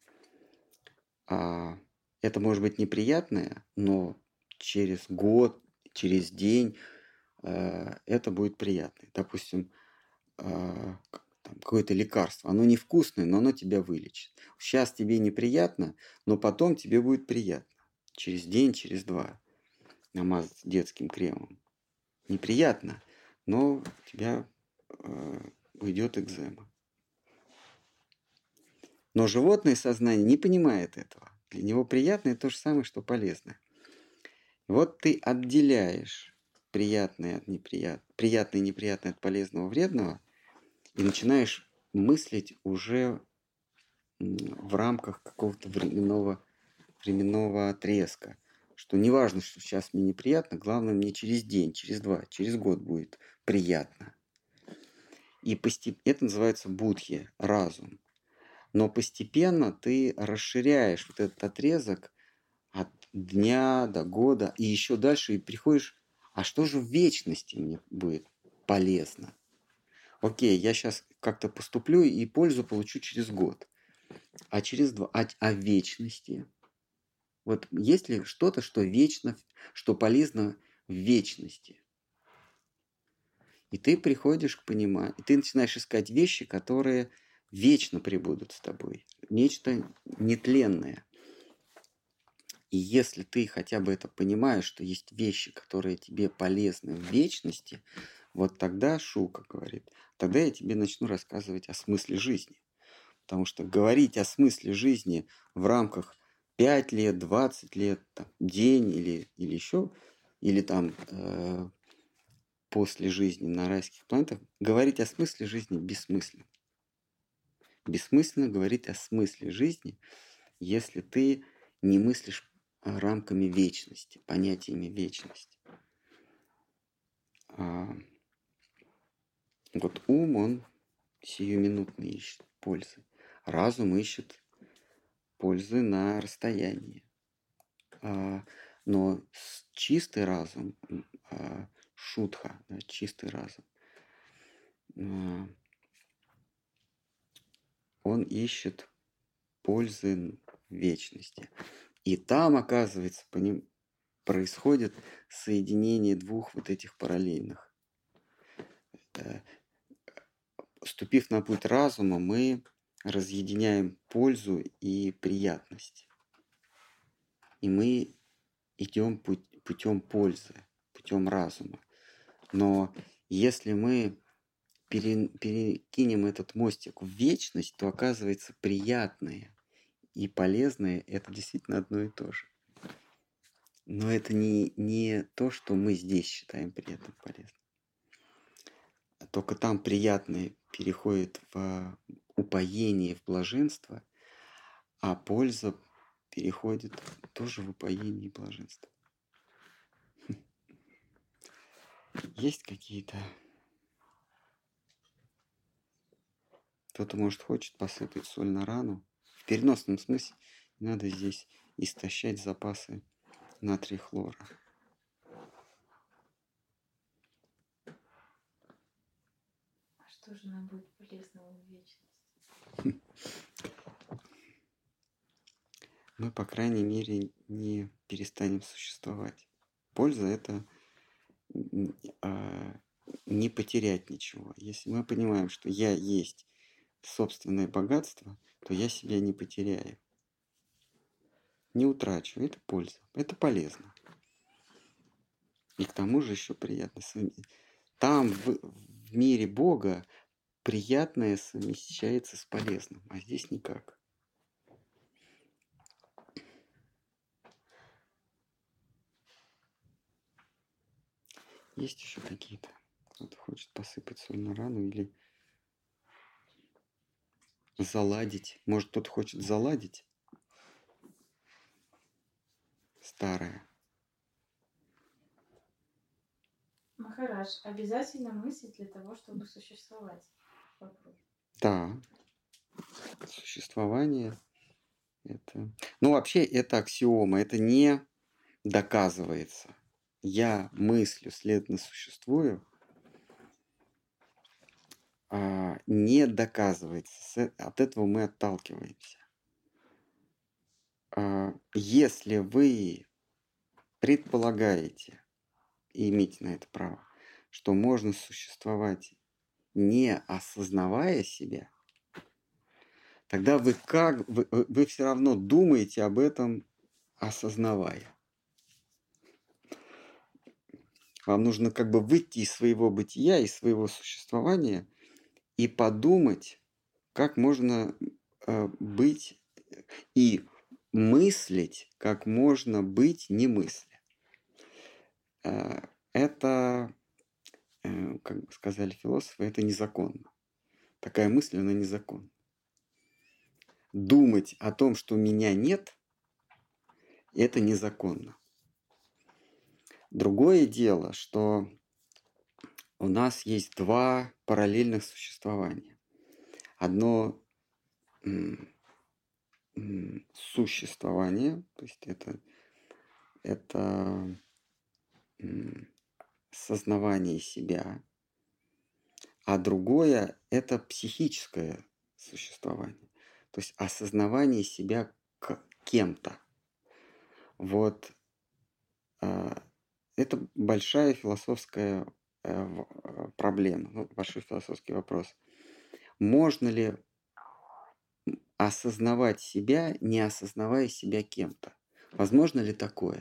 А это может быть неприятное, но через год, через день э, это будет приятно. Допустим, э, какое-то лекарство, оно невкусное, но оно тебя вылечит. Сейчас тебе неприятно, но потом тебе будет приятно. Через день, через два намазать детским кремом. Неприятно, но у тебя э, уйдет экзема. Но животное сознание не понимает этого. Для него приятное то же самое, что полезное. Вот ты отделяешь приятное от неприятного, приятное и неприятное от полезного, вредного, и начинаешь мыслить уже в рамках какого-то временного, временного отрезка. Что не важно, что сейчас мне неприятно, главное мне через день, через два, через год будет приятно. И постеп... это называется будхи, разум. Но постепенно ты расширяешь вот этот отрезок от дня до года и еще дальше и приходишь, а что же в вечности мне будет полезно? Окей, я сейчас как-то поступлю и пользу получу через год. А через два, а, а вечности? Вот есть ли что-то, что вечно, что полезно в вечности? И ты приходишь к пониманию, и ты начинаешь искать вещи, которые вечно пребудут с тобой. Нечто нетленное. И если ты хотя бы это понимаешь, что есть вещи, которые тебе полезны в вечности, вот тогда Шука говорит, тогда я тебе начну рассказывать о смысле жизни. Потому что говорить о смысле жизни в рамках 5 лет, 20 лет, там, день или, или еще, или там э, после жизни на райских планетах, говорить о смысле жизни бессмысленно. Бессмысленно говорить о смысле жизни, если ты не мыслишь рамками вечности, понятиями вечности. А вот ум, он сиюминутно ищет пользы. Разум ищет пользы на расстоянии. А, но чистый разум, а, шутха, да, чистый разум, а, он ищет пользы вечности. И там, оказывается, по ним происходит соединение двух вот этих параллельных. Э, ступив на путь разума, мы разъединяем пользу и приятность. И мы идем путь, путем пользы, путем разума. Но если мы пере, перекинем этот мостик в вечность, то оказывается приятное и полезное это действительно одно и то же. Но это не, не то, что мы здесь считаем при этом полезным. Только там приятное переходит в упоение, в блаженство, а польза переходит тоже в упоение и блаженство. Есть какие-то... Кто-то, может, хочет посыпать соль на рану. В переносном смысле надо здесь истощать запасы натрия хлора. А что же нам будет полезного в вечности? Мы, по крайней мере, не перестанем существовать. Польза – это а, не потерять ничего. Если мы понимаем, что я есть собственное богатство, то я себя не потеряю. Не утрачу. Это польза. Это полезно. И к тому же еще приятно. Там, в, в мире Бога, приятное совмещается с полезным, а здесь никак. Есть еще какие-то? Кто-то хочет посыпать соль на рану или заладить. Может, кто-то хочет заладить старое. Махараш, обязательно мыслить для того, чтобы существовать? Вопрос. Да. Существование это... Ну, вообще, это аксиома, это не доказывается я мыслю, следовательно, существую, а, не доказывается. От этого мы отталкиваемся. А, если вы предполагаете, и имеете на это право, что можно существовать не осознавая себя, тогда вы как вы, вы все равно думаете об этом осознавая. Вам нужно как бы выйти из своего бытия, из своего существования и подумать, как можно э, быть и мыслить, как можно быть не мысля. Э, это, э, как сказали философы, это незаконно. Такая мысль, она незаконна. Думать о том, что меня нет, это незаконно. Другое дело, что у нас есть два параллельных существования. Одно существование, то есть это, это сознавание себя, а другое – это психическое существование, то есть осознавание себя кем-то. Вот а, это большая философская э, э, проблема, ну, философский вопрос. Можно ли осознавать себя, не осознавая себя кем-то? Возможно ли такое?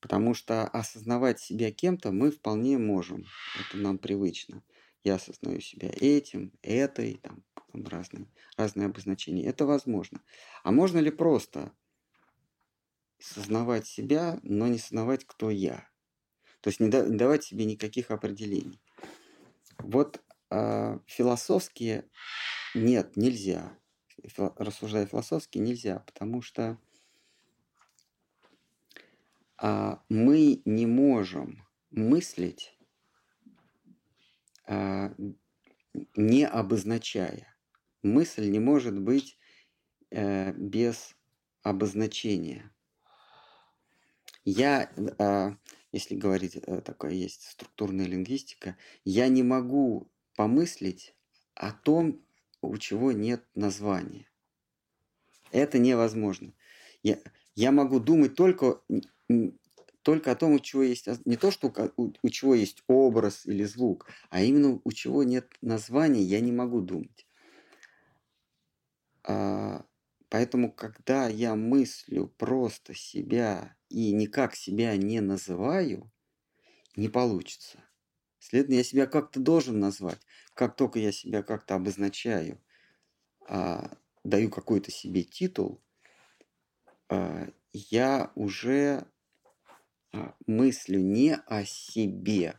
Потому что осознавать себя кем-то мы вполне можем. Это нам привычно. Я осознаю себя этим, этой, там, разные, разные обозначения. Это возможно. А можно ли просто сознавать себя, но не сознавать, кто я. То есть не, да, не давать себе никаких определений. Вот э, философские нет, нельзя. Фил, рассуждая философски, нельзя, потому что э, мы не можем мыслить, э, не обозначая. Мысль не может быть э, без обозначения. Я, а, если говорить, э, такое есть структурная лингвистика, я не могу помыслить о том, у чего нет названия. Это невозможно. Я, я могу думать только, только о том, у чего есть не то, что у, у чего есть образ или звук, а именно у чего нет названия, я не могу думать. А, поэтому, когда я мыслю просто себя и никак себя не называю, не получится. Следовательно, я себя как-то должен назвать. Как только я себя как-то обозначаю, а, даю какой-то себе титул, а, я уже а, мыслю не о себе,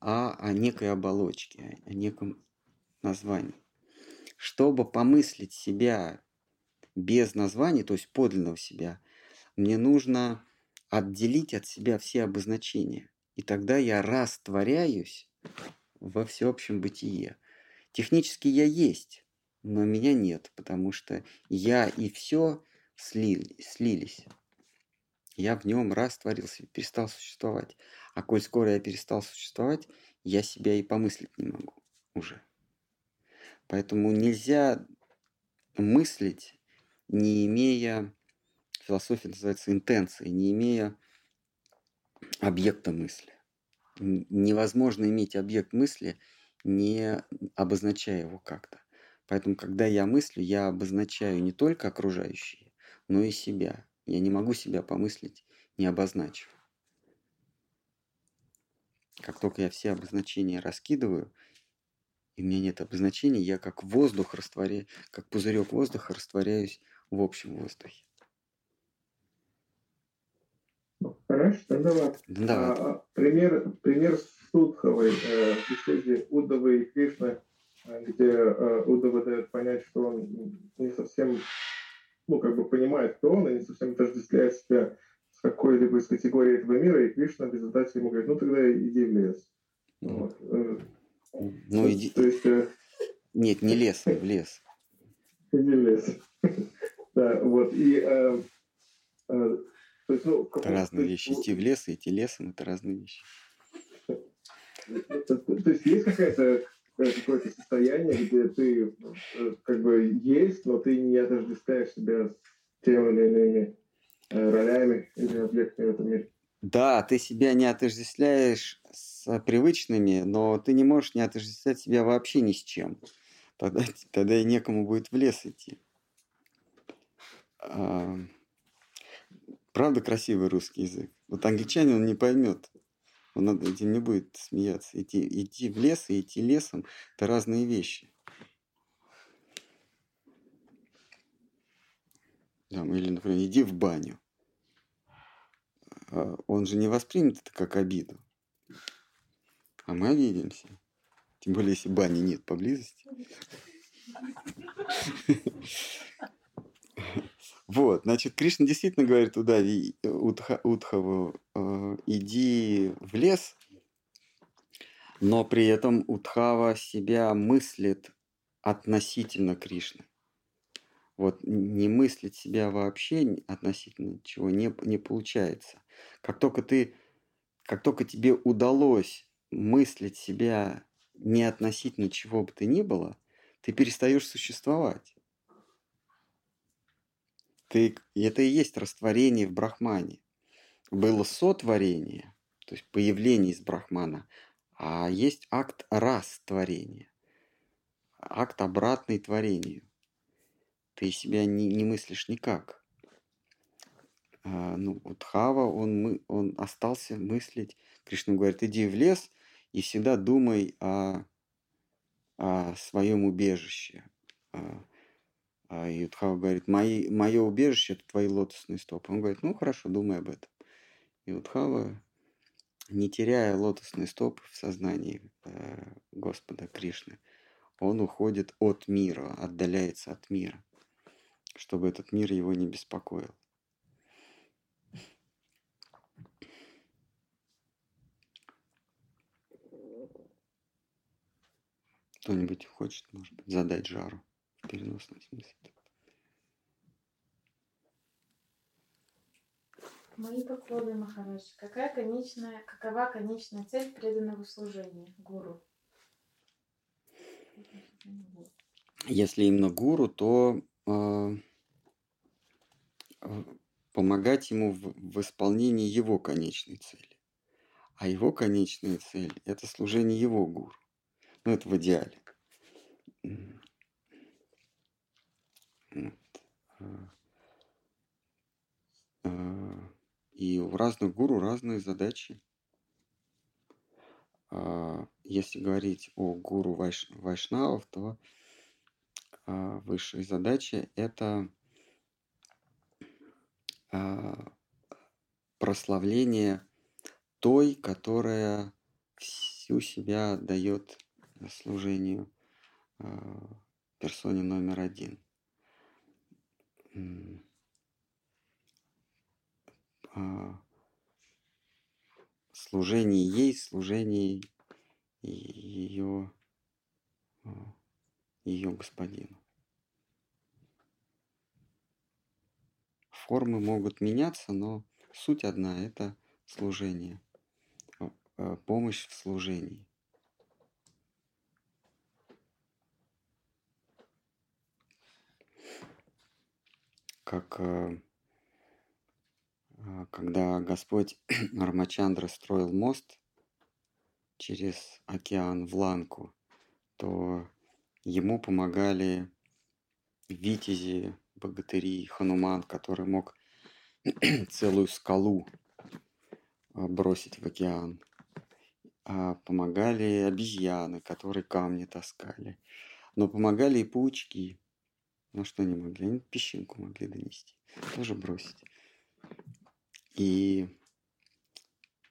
а о некой оболочке, о неком названии. Чтобы помыслить себя без названия, то есть подлинного себя, мне нужно отделить от себя все обозначения. И тогда я растворяюсь во всеобщем бытие. Технически я есть, но меня нет, потому что я и все слили, слились. Я в нем растворился, перестал существовать. А коль скоро я перестал существовать, я себя и помыслить не могу уже. Поэтому нельзя мыслить, не имея, философия называется интенцией, не имея объекта мысли. Невозможно иметь объект мысли, не обозначая его как-то. Поэтому, когда я мыслю, я обозначаю не только окружающие, но и себя. Я не могу себя помыслить, не обозначив. Как только я все обозначения раскидываю, и у меня нет обозначений, я как воздух растворяю, как пузырек воздуха растворяюсь в общем воздухе. Ну, хорошо, тогда ладно. Да. А, пример, пример Судховой э, беседе Удовы и Кришны, э, где э, Удова дает понять, что он не совсем ну, как бы понимает, кто он, и не совсем отождествляет себя с какой-либо из категорий этого мира, и Кришна в результате ему говорит, ну, тогда иди в лес. Вот. Э, ну, иди... То есть... Э, Нет, не лес, в лес. Иди в лес. Да, вот, и... Э, то есть, ну, это разные вещи. Идти в лес и идти лесом – это разные вещи. То есть есть какая-то какое-то состояние, где ты э, как бы есть, но ты не отождествляешь себя с теми или иными э, ролями или объектами в этом мире. Да, ты себя не отождествляешь с привычными, но ты не можешь не отождествлять себя вообще ни с чем. Тогда, тогда и некому будет в лес идти. Правда красивый русский язык. Вот англичанин он не поймет. Он над этим не будет смеяться. Идти, идти в лес и идти лесом – это разные вещи. Там, или, например, иди в баню. А, он же не воспримет это как обиду. А мы обидимся. Тем более, если бани нет поблизости. Вот, значит, Кришна действительно говорит Удави, Удха, Удхаву, э, иди в лес, но при этом Удхава себя мыслит относительно Кришны. Вот не мыслить себя вообще относительно чего не, не получается. Как только ты, как только тебе удалось мыслить себя не относительно чего бы то ни было, ты перестаешь существовать. Ты, это и есть растворение в Брахмане. Было сотворение, то есть появление из Брахмана, а есть акт растворения, акт обратный творению. Ты себя не, не мыслишь никак. А, ну, вот Хава, он, он остался мыслить. Кришна говорит, иди в лес и всегда думай о, о своем убежище, а Юдхава говорит, Мои, мое убежище – это твои лотосные стопы. Он говорит, ну хорошо, думай об этом. И Юдхава, не теряя лотосные стопы в сознании э, Господа Кришны, он уходит от мира, отдаляется от мира, чтобы этот мир его не беспокоил. Кто-нибудь хочет, может быть, задать жару? Переносном смысле. Мои поклоны, Махарадж. Какая конечная, какова конечная цель преданного служения гуру? Если именно гуру, то э, помогать ему в, в исполнении его конечной цели. А его конечная цель – это служение его гуру. Ну, это в идеале. А, а, и у разных гуру разные задачи. А, если говорить о гуру вайш, вайшнавов, то высшая задача – это прославление той, которая всю себя отдает служению персоне номер один. А, служение ей, служение ее, а, ее господину. Формы могут меняться, но суть одна – это служение, а, помощь в служении. Как а, когда Господь Рамачандра строил мост через океан в Ланку, то ему помогали витязи, богатыри, хануман, который мог целую скалу а, бросить в океан. А помогали обезьяны, которые камни таскали. Но помогали и паучки. Ну что они могли? Они песчинку могли донести. Тоже бросить. И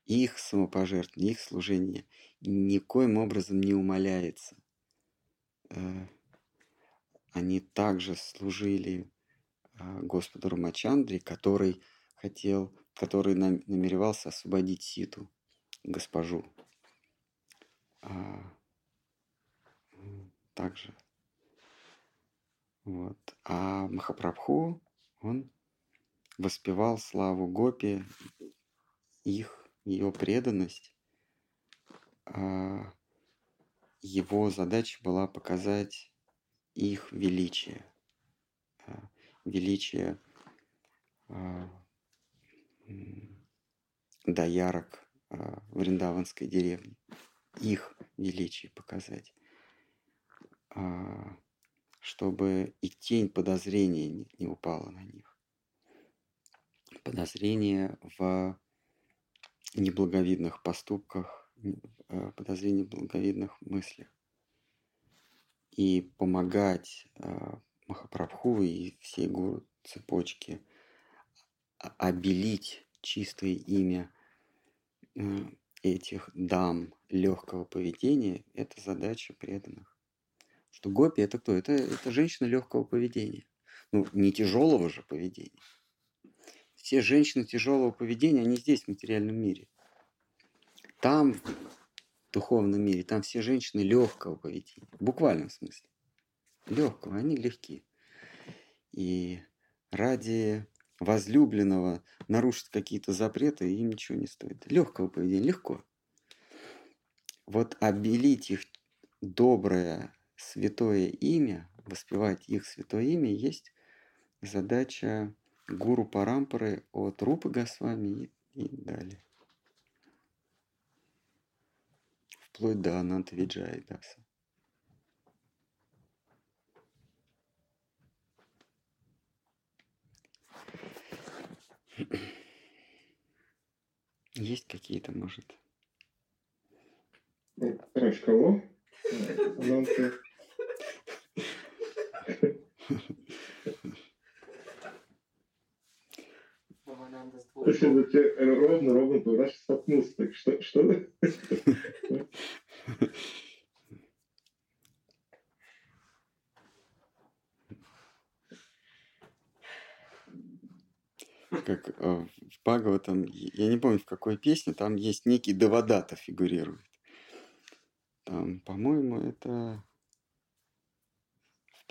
их самопожертвование, их служение никоим образом не умаляется. Э, они также служили а, Господу Рамачандре, который хотел, который намеревался освободить Ситу, госпожу. А, также. Вот. А Махапрабху, он воспевал славу Гопи, их, ее преданность. А его задача была показать их величие, а, величие а, доярок в Риндаванской деревне, их величие показать, чтобы и тень подозрения не упала на них подозрение в неблаговидных поступках, э, подозрение в благовидных мыслях. И помогать э, Махапрабху и всей гуру цепочке обелить чистое имя э, этих дам легкого поведения – это задача преданных. Что гопи – это кто? Это, это женщина легкого поведения. Ну, не тяжелого же поведения все женщины тяжелого поведения, они здесь, в материальном мире. Там, в духовном мире, там все женщины легкого поведения. В буквальном смысле. Легкого, они легкие. И ради возлюбленного нарушить какие-то запреты им ничего не стоит. Легкого поведения, легко. Вот обелить их доброе, святое имя, воспевать их святое имя, есть задача гуру Парампары от Рупы Госвами и, и далее. Вплоть до Ананта Виджая Даса. Есть какие-то, может? Раньше кого? Слушай, ну тебе ровно, ровно туда столкнулся. Так что, что? Как э, в Бхагаватам, я не помню в какой песне, там есть некий Давадата фигурирует. Там, по-моему, это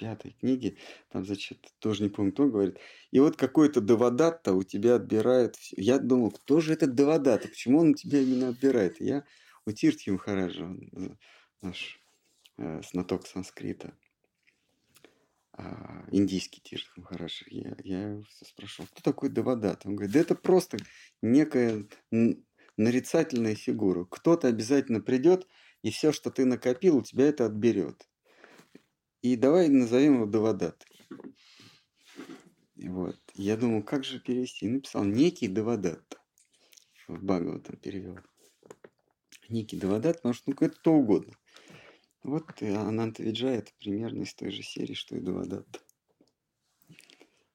пятой книге, там, значит, тоже не помню, кто говорит, и вот какой-то Давадатта у тебя отбирает все. Я думал, кто же этот Давадатта, почему он у тебя именно отбирает? я у Тиртхи Махараджа, наш э, знаток санскрита, а, индийский Тиртх Махараш. Я, я все спрашивал, кто такой Давадат? Он говорит, да это просто некая нарицательная фигура. Кто-то обязательно придет, и все, что ты накопил, у тебя это отберет. И давай назовем его Давадат. Вот. Я думал, как же перевести? написал некий Давадат. В Бхагаватам перевел. Некий Давадат, потому что ну, это то угодно. Вот и Ананта Виджай это примерно из той же серии, что и Давадат.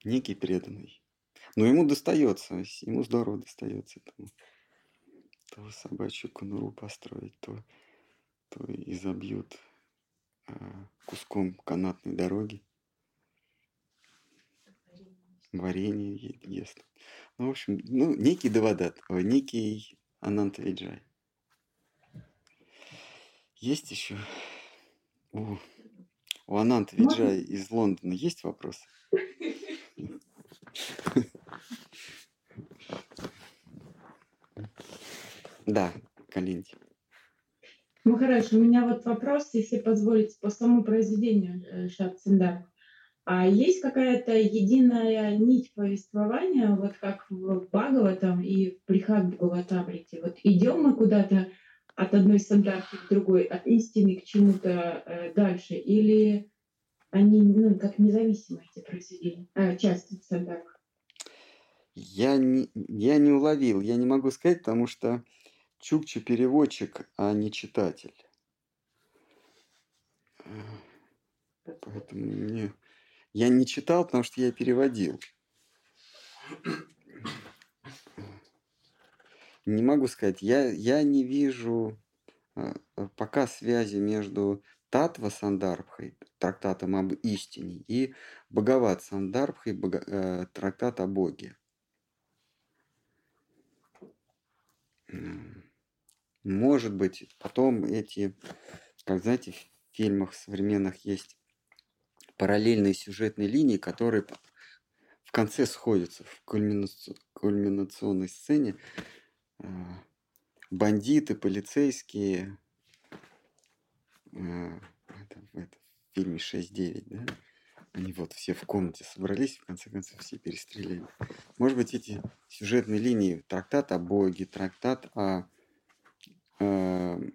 Некий преданный. Но ему достается, ему здорово достается этому. То собачью конуру построить, то, то и забьют а, куском канатной дороги. Варенье ест. Ну, в общем, ну, некий Давадат, некий Ананта Виджай. Есть еще? У, у Ананта Виджай из Лондона есть вопросы? Да, Калинди. Махарадж, у меня вот вопрос, если позволите, по самому произведению э, Шатсендар. А есть какая-то единая нить повествования, вот как в Бхагаватам и в Прихат Бхагаватамрите? Вот идем мы куда-то от одной стандарты к другой, от истины к чему-то э, дальше, или они ну, как независимые эти произведения, э, части стандартов? Я не, я не уловил, я не могу сказать, потому что Чукчи переводчик, а не читатель. Поэтому мне... Я не читал, потому что я переводил. Не могу сказать, я, я не вижу э, пока связи между Татва Сандарбхой, трактатом об истине, и Бхагават Сандарбхой, бога, э, трактат о Боге. Может быть, потом эти, как знаете, в фильмах современных есть параллельные сюжетные линии, которые в конце сходятся в кульминационной сцене. А, бандиты, полицейские, а, это, это в фильме 6-9, да? Они вот все в комнате собрались, в конце концов все перестреляли. Может быть, эти сюжетные линии, трактат о Боге, трактат о э,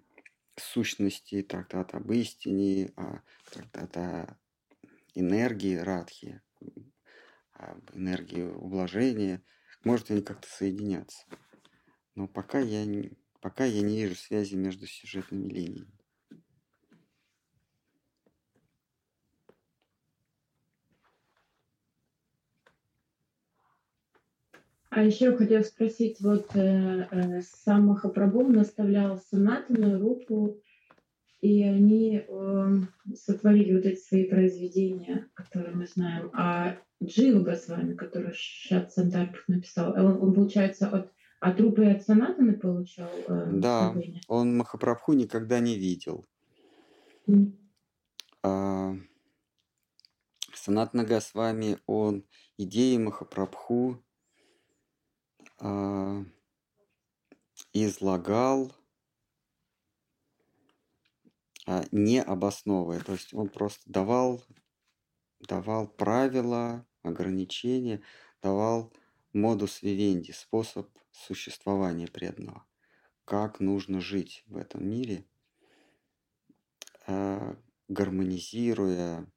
сущности, трактат об истине, а, трактат о энергии радхи, об энергии ублажения. Может, они как-то соединятся. Но пока я, пока я не вижу связи между сюжетными линиями. А еще я хотела спросить, вот э, э, сам Махапрабху наставлял Санатану руку, и они э, сотворили вот эти свои произведения, которые мы знаем. А Джива Госвами, который Шат Сандарбх написал, он, он, получается, от, от рупы и от Санатаны получал э, Да, наставление? он Махапрабху никогда не видел. Mm. А, Санатна Госвами, он идеи Махапрабху излагал, а, не обосновывая. То есть он просто давал, давал правила, ограничения, давал модус вивенди, способ существования преданного. Как нужно жить в этом мире, а, гармонизируя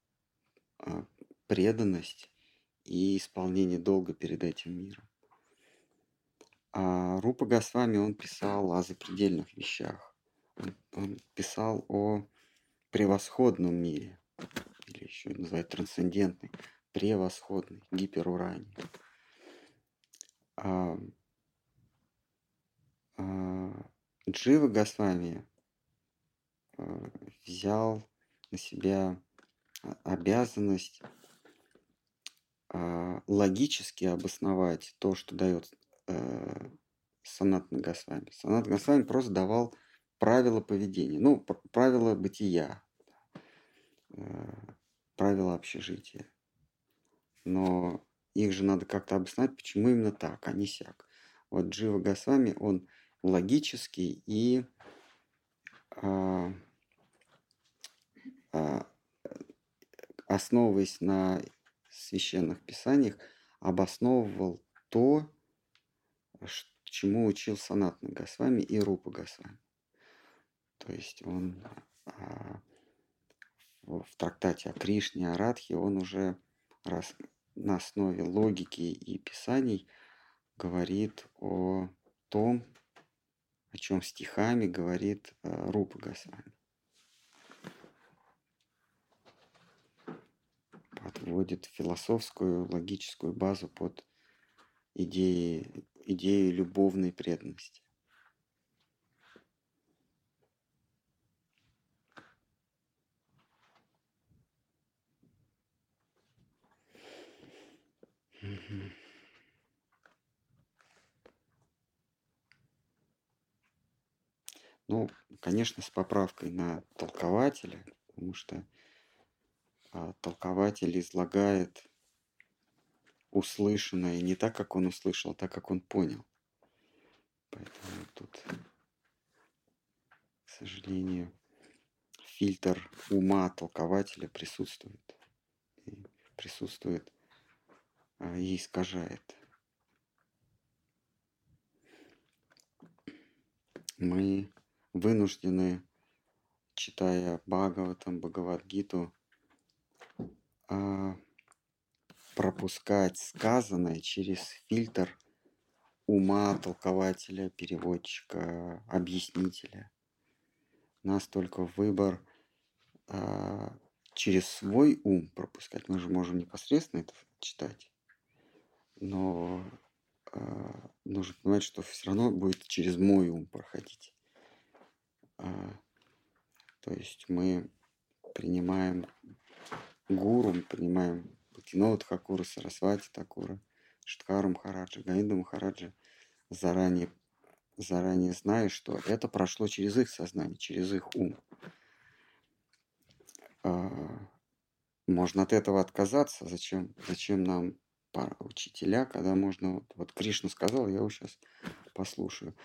преданность и исполнение долга перед этим миром. А Рупа Госвами, он писал о запредельных вещах. Он, он писал о превосходном мире, или еще называют трансцендентный, превосходный, гиперурании. А, а, Джива Госвами а, взял на себя обязанность а, логически обосновать то, что дает э, Санат Нагасвами. Санат Нагасвами просто давал правила поведения, ну, правила бытия, э, правила общежития. Но их же надо как-то обосновать, почему именно так, а не сяк. Вот Джива Госвами, он логический и а, а, основываясь на священных писаниях, обосновывал то, чему учил Санатный Госвами и Рупа Госвами. То есть он а, в трактате о Кришне, о Радхе, он уже раз на основе логики и писаний говорит о том, о чем стихами говорит а, Рупа Госвами. Подводит философскую, логическую базу под идеи, идею любовной преданности. Ну, конечно, с поправкой на толкователя, потому что а, толкователь излагает услышанное не так, как он услышал, а так, как он понял. Поэтому тут, к сожалению, фильтр ума толкователя присутствует. И присутствует а, и искажает. Мы вынуждены, читая Бхагаватам, Бхагавадгиту, а, пропускать сказанное через фильтр ума толкователя, переводчика, объяснителя. У нас только выбор а, через свой ум пропускать. Мы же можем непосредственно это читать. Но а, нужно понимать, что все равно будет через мой ум проходить. А, то есть мы принимаем гуру, мы принимаем Бхактинова Тхакура, Сарасвати Такура, Штхару Махараджа, Гаинда Махараджа, заранее, заранее зная, что это прошло через их сознание, через их ум. А, можно от этого отказаться. Зачем, зачем нам учителя, когда можно... Вот, вот Кришна сказал, я его сейчас послушаю.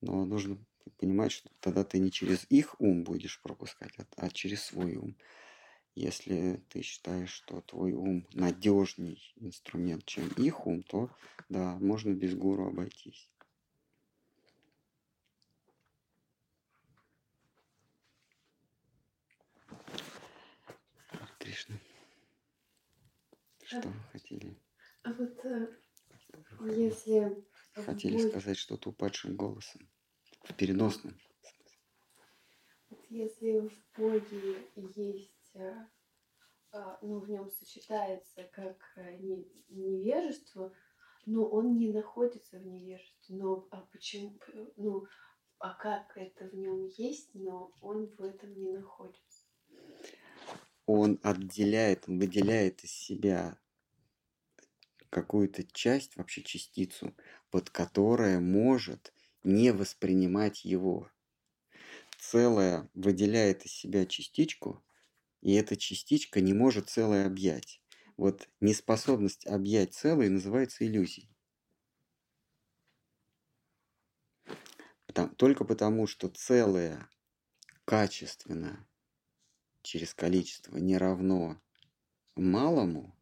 Но нужно понимать, что тогда ты не через их ум будешь пропускать, а, а через свой ум. Если ты считаешь, что твой ум надежней инструмент, чем их ум, то да, можно без гуру обойтись. Кришна. Что вы хотели? А вот э, если... Хотели Бог- сказать что-то упадшим голосом. В переносном. вот если в Боге есть, э, а, ну, в нем сочетается как э, не- невежество, но он не находится в невежестве. Но а почему, ну, а как это в нем есть, но он в этом не находится? Он отделяет, он выделяет из себя какую-то часть, вообще частицу, под которая может не воспринимать его. Целое выделяет из себя частичку, и эта частичка не может целое объять. Вот неспособность объять целое называется иллюзией. Только потому, что целое качественно через количество не равно малому,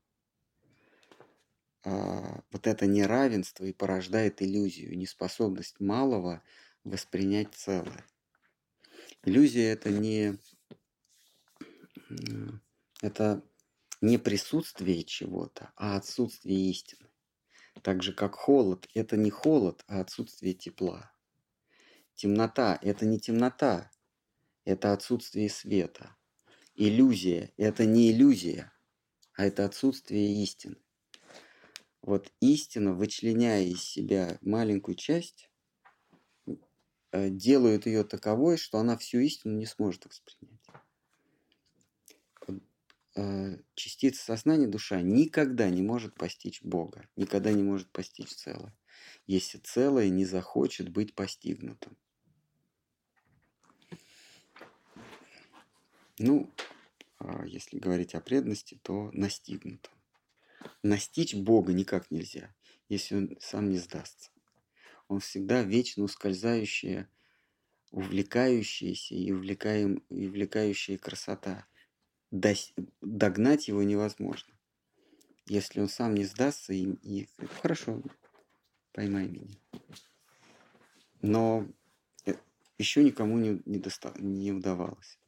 а, вот это неравенство и порождает иллюзию, неспособность малого воспринять целое. Иллюзия это не это не присутствие чего-то, а отсутствие истины. Так же как холод это не холод, а отсутствие тепла. Темнота это не темнота, это отсутствие света. Иллюзия это не иллюзия, а это отсутствие истины. Вот истина, вычленяя из себя маленькую часть, э, делают ее таковой, что она всю истину не сможет воспринять. Э, Частица сознания, душа, никогда не может постичь Бога, никогда не может постичь целое, если целое не захочет быть постигнутым. Ну, а если говорить о преданности, то настигнутым. Настичь Бога никак нельзя, если он сам не сдастся. Он всегда вечно ускользающая, увлекающаяся и, увлекаем, и увлекающая красота. Догнать его невозможно. Если он сам не сдастся и, и хорошо, поймай меня. Но еще никому не, не, доста- не удавалось.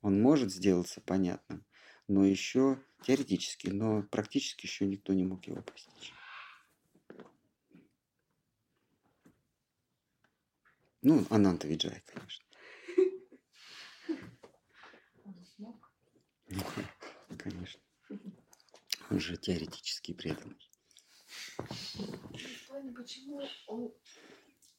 Он может сделаться понятным, но еще теоретически, но практически еще никто не мог его постичь. Ну, Ананта Виджай, конечно. Он смог. Ну, конечно. Он же теоретически преданный. Плане, почему он,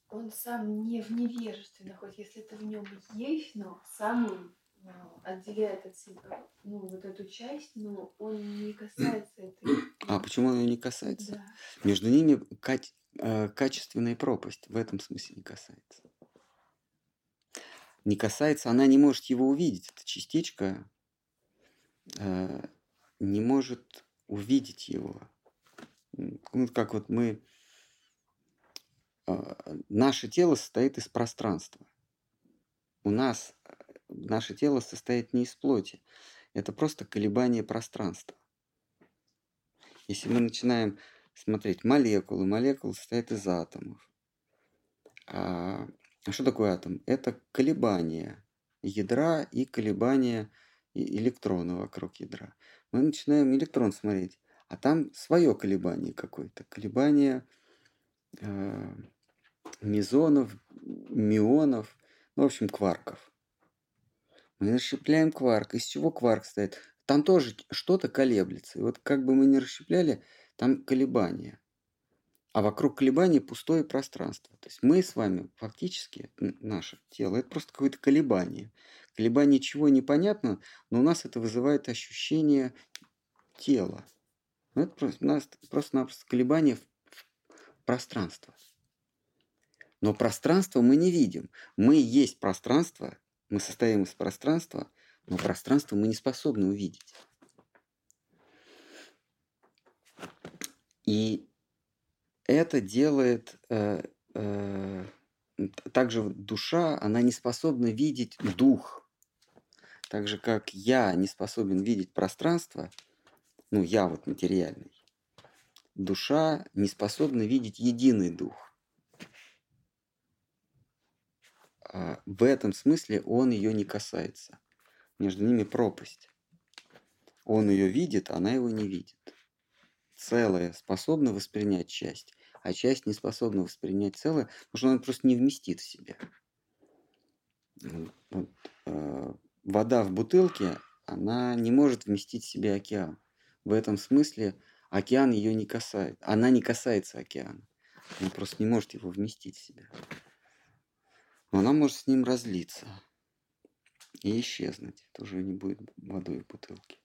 он сам не в невежестве находится, если это в нем есть, но сам он а, отделяет от себя ну, вот эту часть, но он не касается этой. А почему он ее не касается? Да. Между ними кать- э, качественная пропасть. В этом смысле не касается. Не касается, она не может его увидеть. Эта частичка не может увидеть его. Ну, как вот мы... э, наше тело состоит из пространства. У нас э, наше тело состоит не из плоти. Это просто колебание пространства. Если мы начинаем смотреть молекулы, молекулы состоят из атомов. А а что такое атом? Это колебания ядра и колебания и- электрона вокруг ядра. Мы начинаем электрон смотреть, а там свое колебание какое-то. Колебание э, мезонов, мионов, ну, в общем, кварков. Мы расщепляем кварк. Из чего кварк стоит? Там тоже что-то колеблется. И вот как бы мы ни расщепляли, там колебания. А вокруг колебаний пустое пространство. То есть мы с вами фактически, наше тело, это просто какое-то колебание. Колебание чего непонятно, но у нас это вызывает ощущение тела. Ну, это просто, у нас просто-напросто колебание в, в пространство. Но пространство мы не видим. Мы есть пространство, мы состоим из пространства, но пространство мы не способны увидеть. И это делает э, э, также душа, она не способна видеть дух. Так же, как я не способен видеть пространство, ну, я вот материальный, душа не способна видеть единый дух. А в этом смысле он ее не касается. Между ними пропасть. Он ее видит, она его не видит. Целое способна воспринять часть, а часть не способна воспринять целое, потому что она просто не вместит в себя. Вот, э, вода в бутылке, она не может вместить в себя океан. В этом смысле океан ее не касается. Она не касается океана. Она просто не может его вместить в себя. Но она может с ним разлиться и исчезнуть. Это уже не будет водой в бутылке.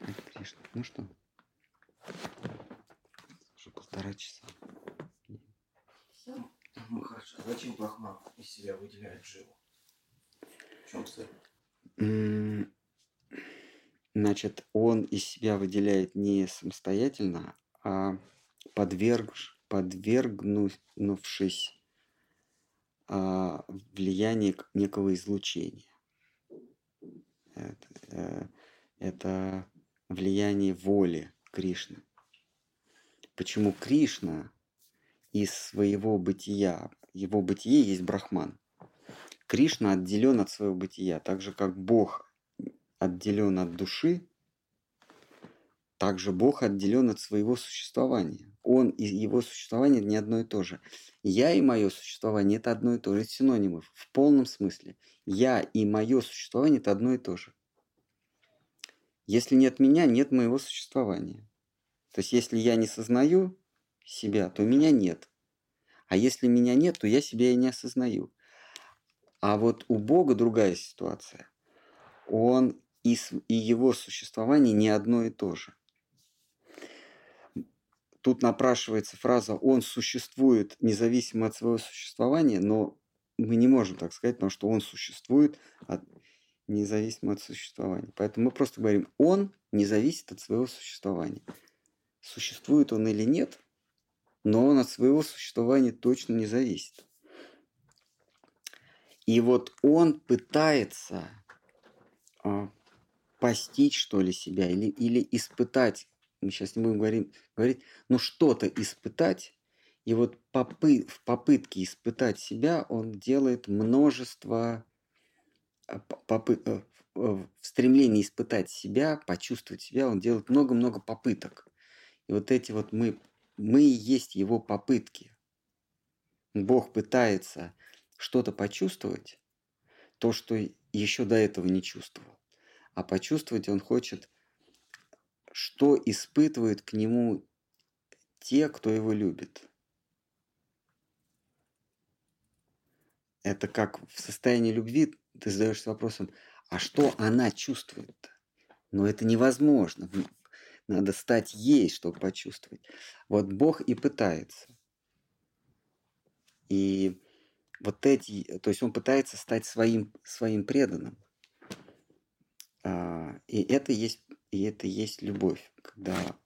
Кришна. Ну что? Уже полтора часа. Все. Ну хорошо. А зачем Брахман из себя выделяет живу? В чем цель? Значит, он из себя выделяет не самостоятельно, а подверг, подвергнувшись а, влиянию некого излучения. Это, э, это влияние воли Кришны. Почему Кришна из своего бытия, его бытие есть Брахман. Кришна отделен от своего бытия, так же как Бог отделен от души, также Бог отделен от своего существования. Он и его существование не одно и то же. Я и мое существование это одно и то же, это синонимы в полном смысле. Я и мое существование это одно и то же. Если нет меня, нет моего существования. То есть если я не сознаю себя, то меня нет. А если меня нет, то я себя и не осознаю. А вот у Бога другая ситуация. Он и, и его существование не одно и то же. Тут напрашивается фраза «он существует независимо от своего существования», но мы не можем так сказать, потому что он существует от- независимо от существования. Поэтому мы просто говорим «он не зависит от своего существования». Существует он или нет, но он от своего существования точно не зависит. И вот он пытается а, постичь, что ли, себя или, или испытать. Мы сейчас не будем говорить, говорить но что-то испытать. И вот попы, в попытке испытать себя он делает множество а, попы, э, в стремлении испытать себя, почувствовать себя, он делает много-много попыток. И вот эти вот мы, мы и есть его попытки. Бог пытается что-то почувствовать, то, что еще до этого не чувствовал. А почувствовать он хочет, что испытывают к нему те, кто его любит. Это как в состоянии любви ты задаешься вопросом, а что она чувствует? Но это невозможно. Надо стать ей, чтобы почувствовать. Вот Бог и пытается. И вот эти, то есть он пытается стать своим, своим преданным. А, и это есть, и это есть любовь, когда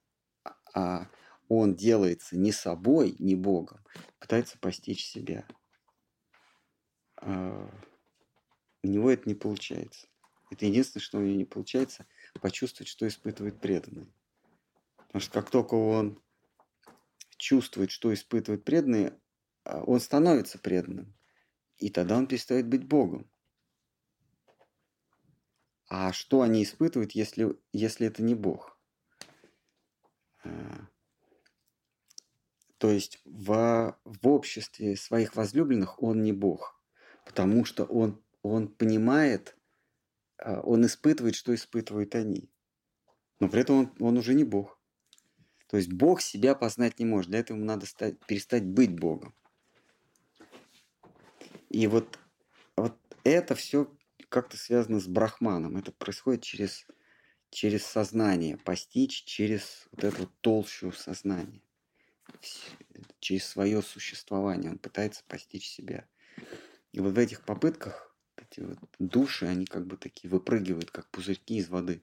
а, он делается не собой, не Богом, пытается постичь себя. У него это не получается. Это единственное, что у него не получается, почувствовать, что испытывает преданный. Потому что как только он чувствует, что испытывает преданные, а, он становится преданным. И тогда он перестает быть Богом. А что они испытывают, если, если это не Бог? А, то есть в, в обществе своих возлюбленных он не Бог, потому что он, он понимает, а, он испытывает, что испытывают они. Но при этом он, он уже не Бог. То есть Бог себя познать не может. Для этого ему надо стать, перестать быть Богом. И вот, вот это все как-то связано с брахманом. Это происходит через, через сознание, постичь через вот эту толщу сознания, через свое существование. Он пытается постичь себя. И вот в этих попытках эти вот души, они как бы такие выпрыгивают, как пузырьки из воды.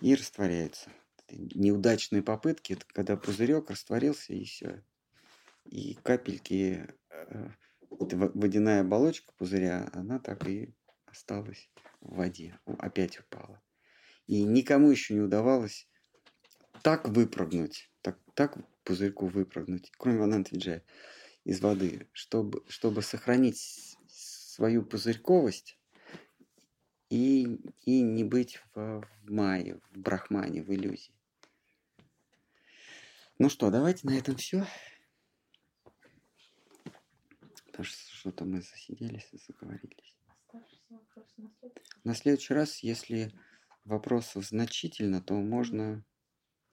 И растворяются. Неудачные попытки, это когда пузырек растворился и все. И капельки э, водяная оболочка пузыря, она так и осталась в воде, опять упала. И никому еще не удавалось так выпрыгнуть, так, так пузырьку выпрыгнуть, кроме Ванант Виджая, из воды, чтобы, чтобы сохранить свою пузырьковость и, и не быть в, в мае, в брахмане, в иллюзии. Ну что, давайте на этом все. Потому что что-то мы засиделись и заговорились. на следующий раз. если вопросов значительно, то можно...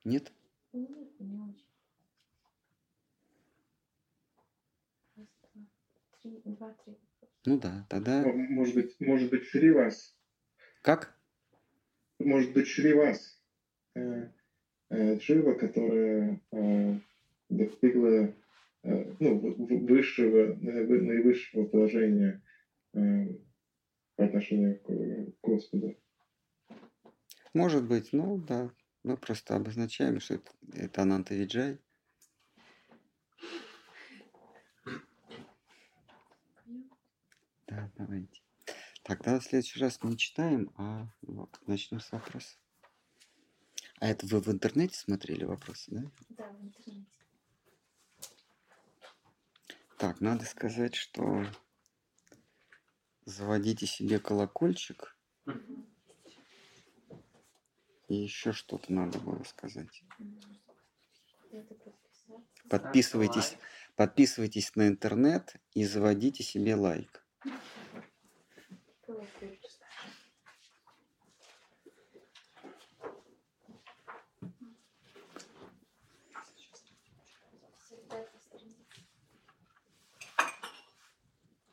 Нет? Нет, не очень. три, два, три. Ну да, тогда... Может быть, может быть, шри вас. Как? Может быть, шри вас. Э, э, Джива, которая э, достигла Э, ну, высшего, наивысшего положения э, по отношению к Господу. Может быть, ну да, мы просто обозначаем, что это, это Ананта Виджай. Да, давайте. Тогда в следующий раз не читаем, а начнем с вопроса. А это вы в интернете смотрели вопросы, да? Да, в интернете. Так, надо сказать, что заводите себе колокольчик. И еще что-то надо было сказать. Подписывайтесь, подписывайтесь на интернет и заводите себе лайк.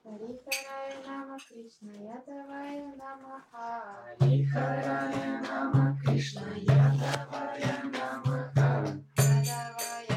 Харихарая Нама Кришна Ядавая Намаха. Харихарая Нама Кришна Ядавая Намаха. Ядавая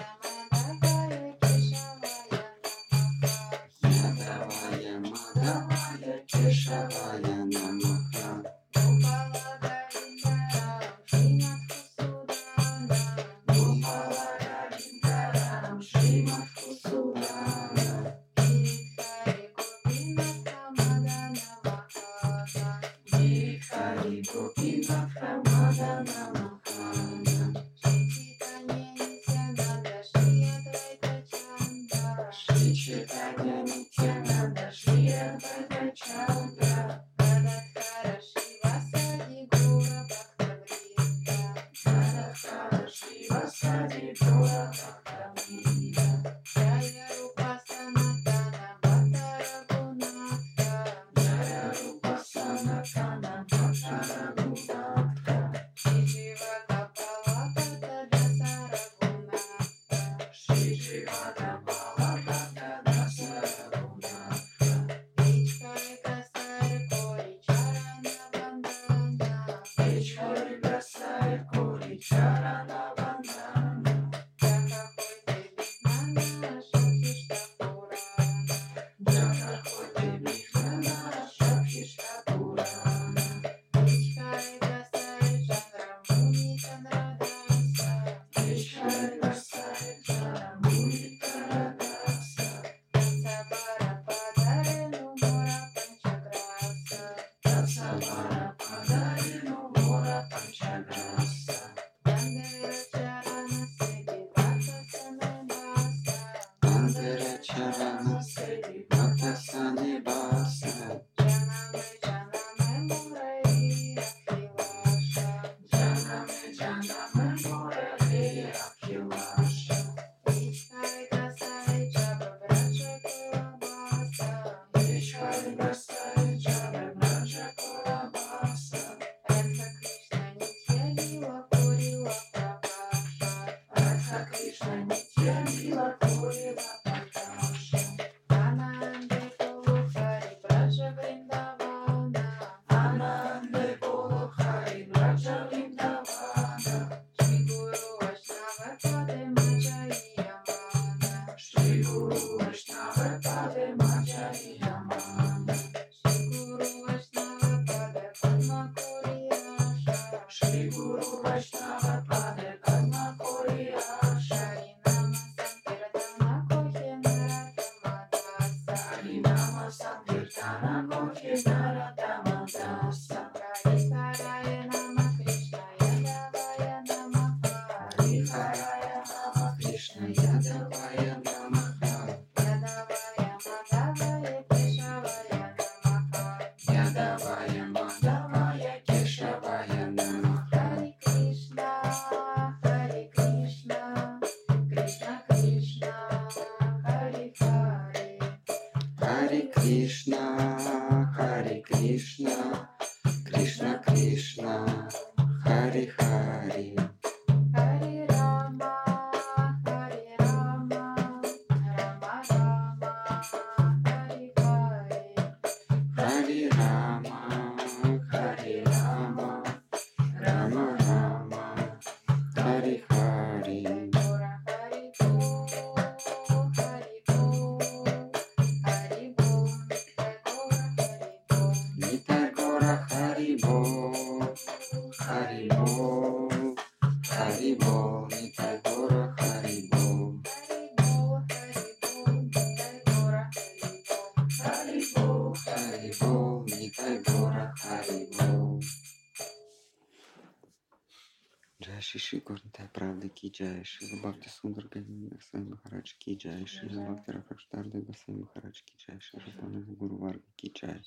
जय श्री भक्ति सुंदर गई महाराज की जय श्री भक्ति रखदार देव साई महाराज की जय श्री रत्नानंद गुरु वर्ग की जय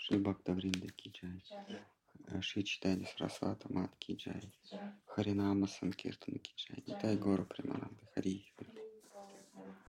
श्री भक्त वृंद की जय श्री читание Сарасвата Мат की जय Харинама Санкиртан की जय Нитай Гору Примананды Хари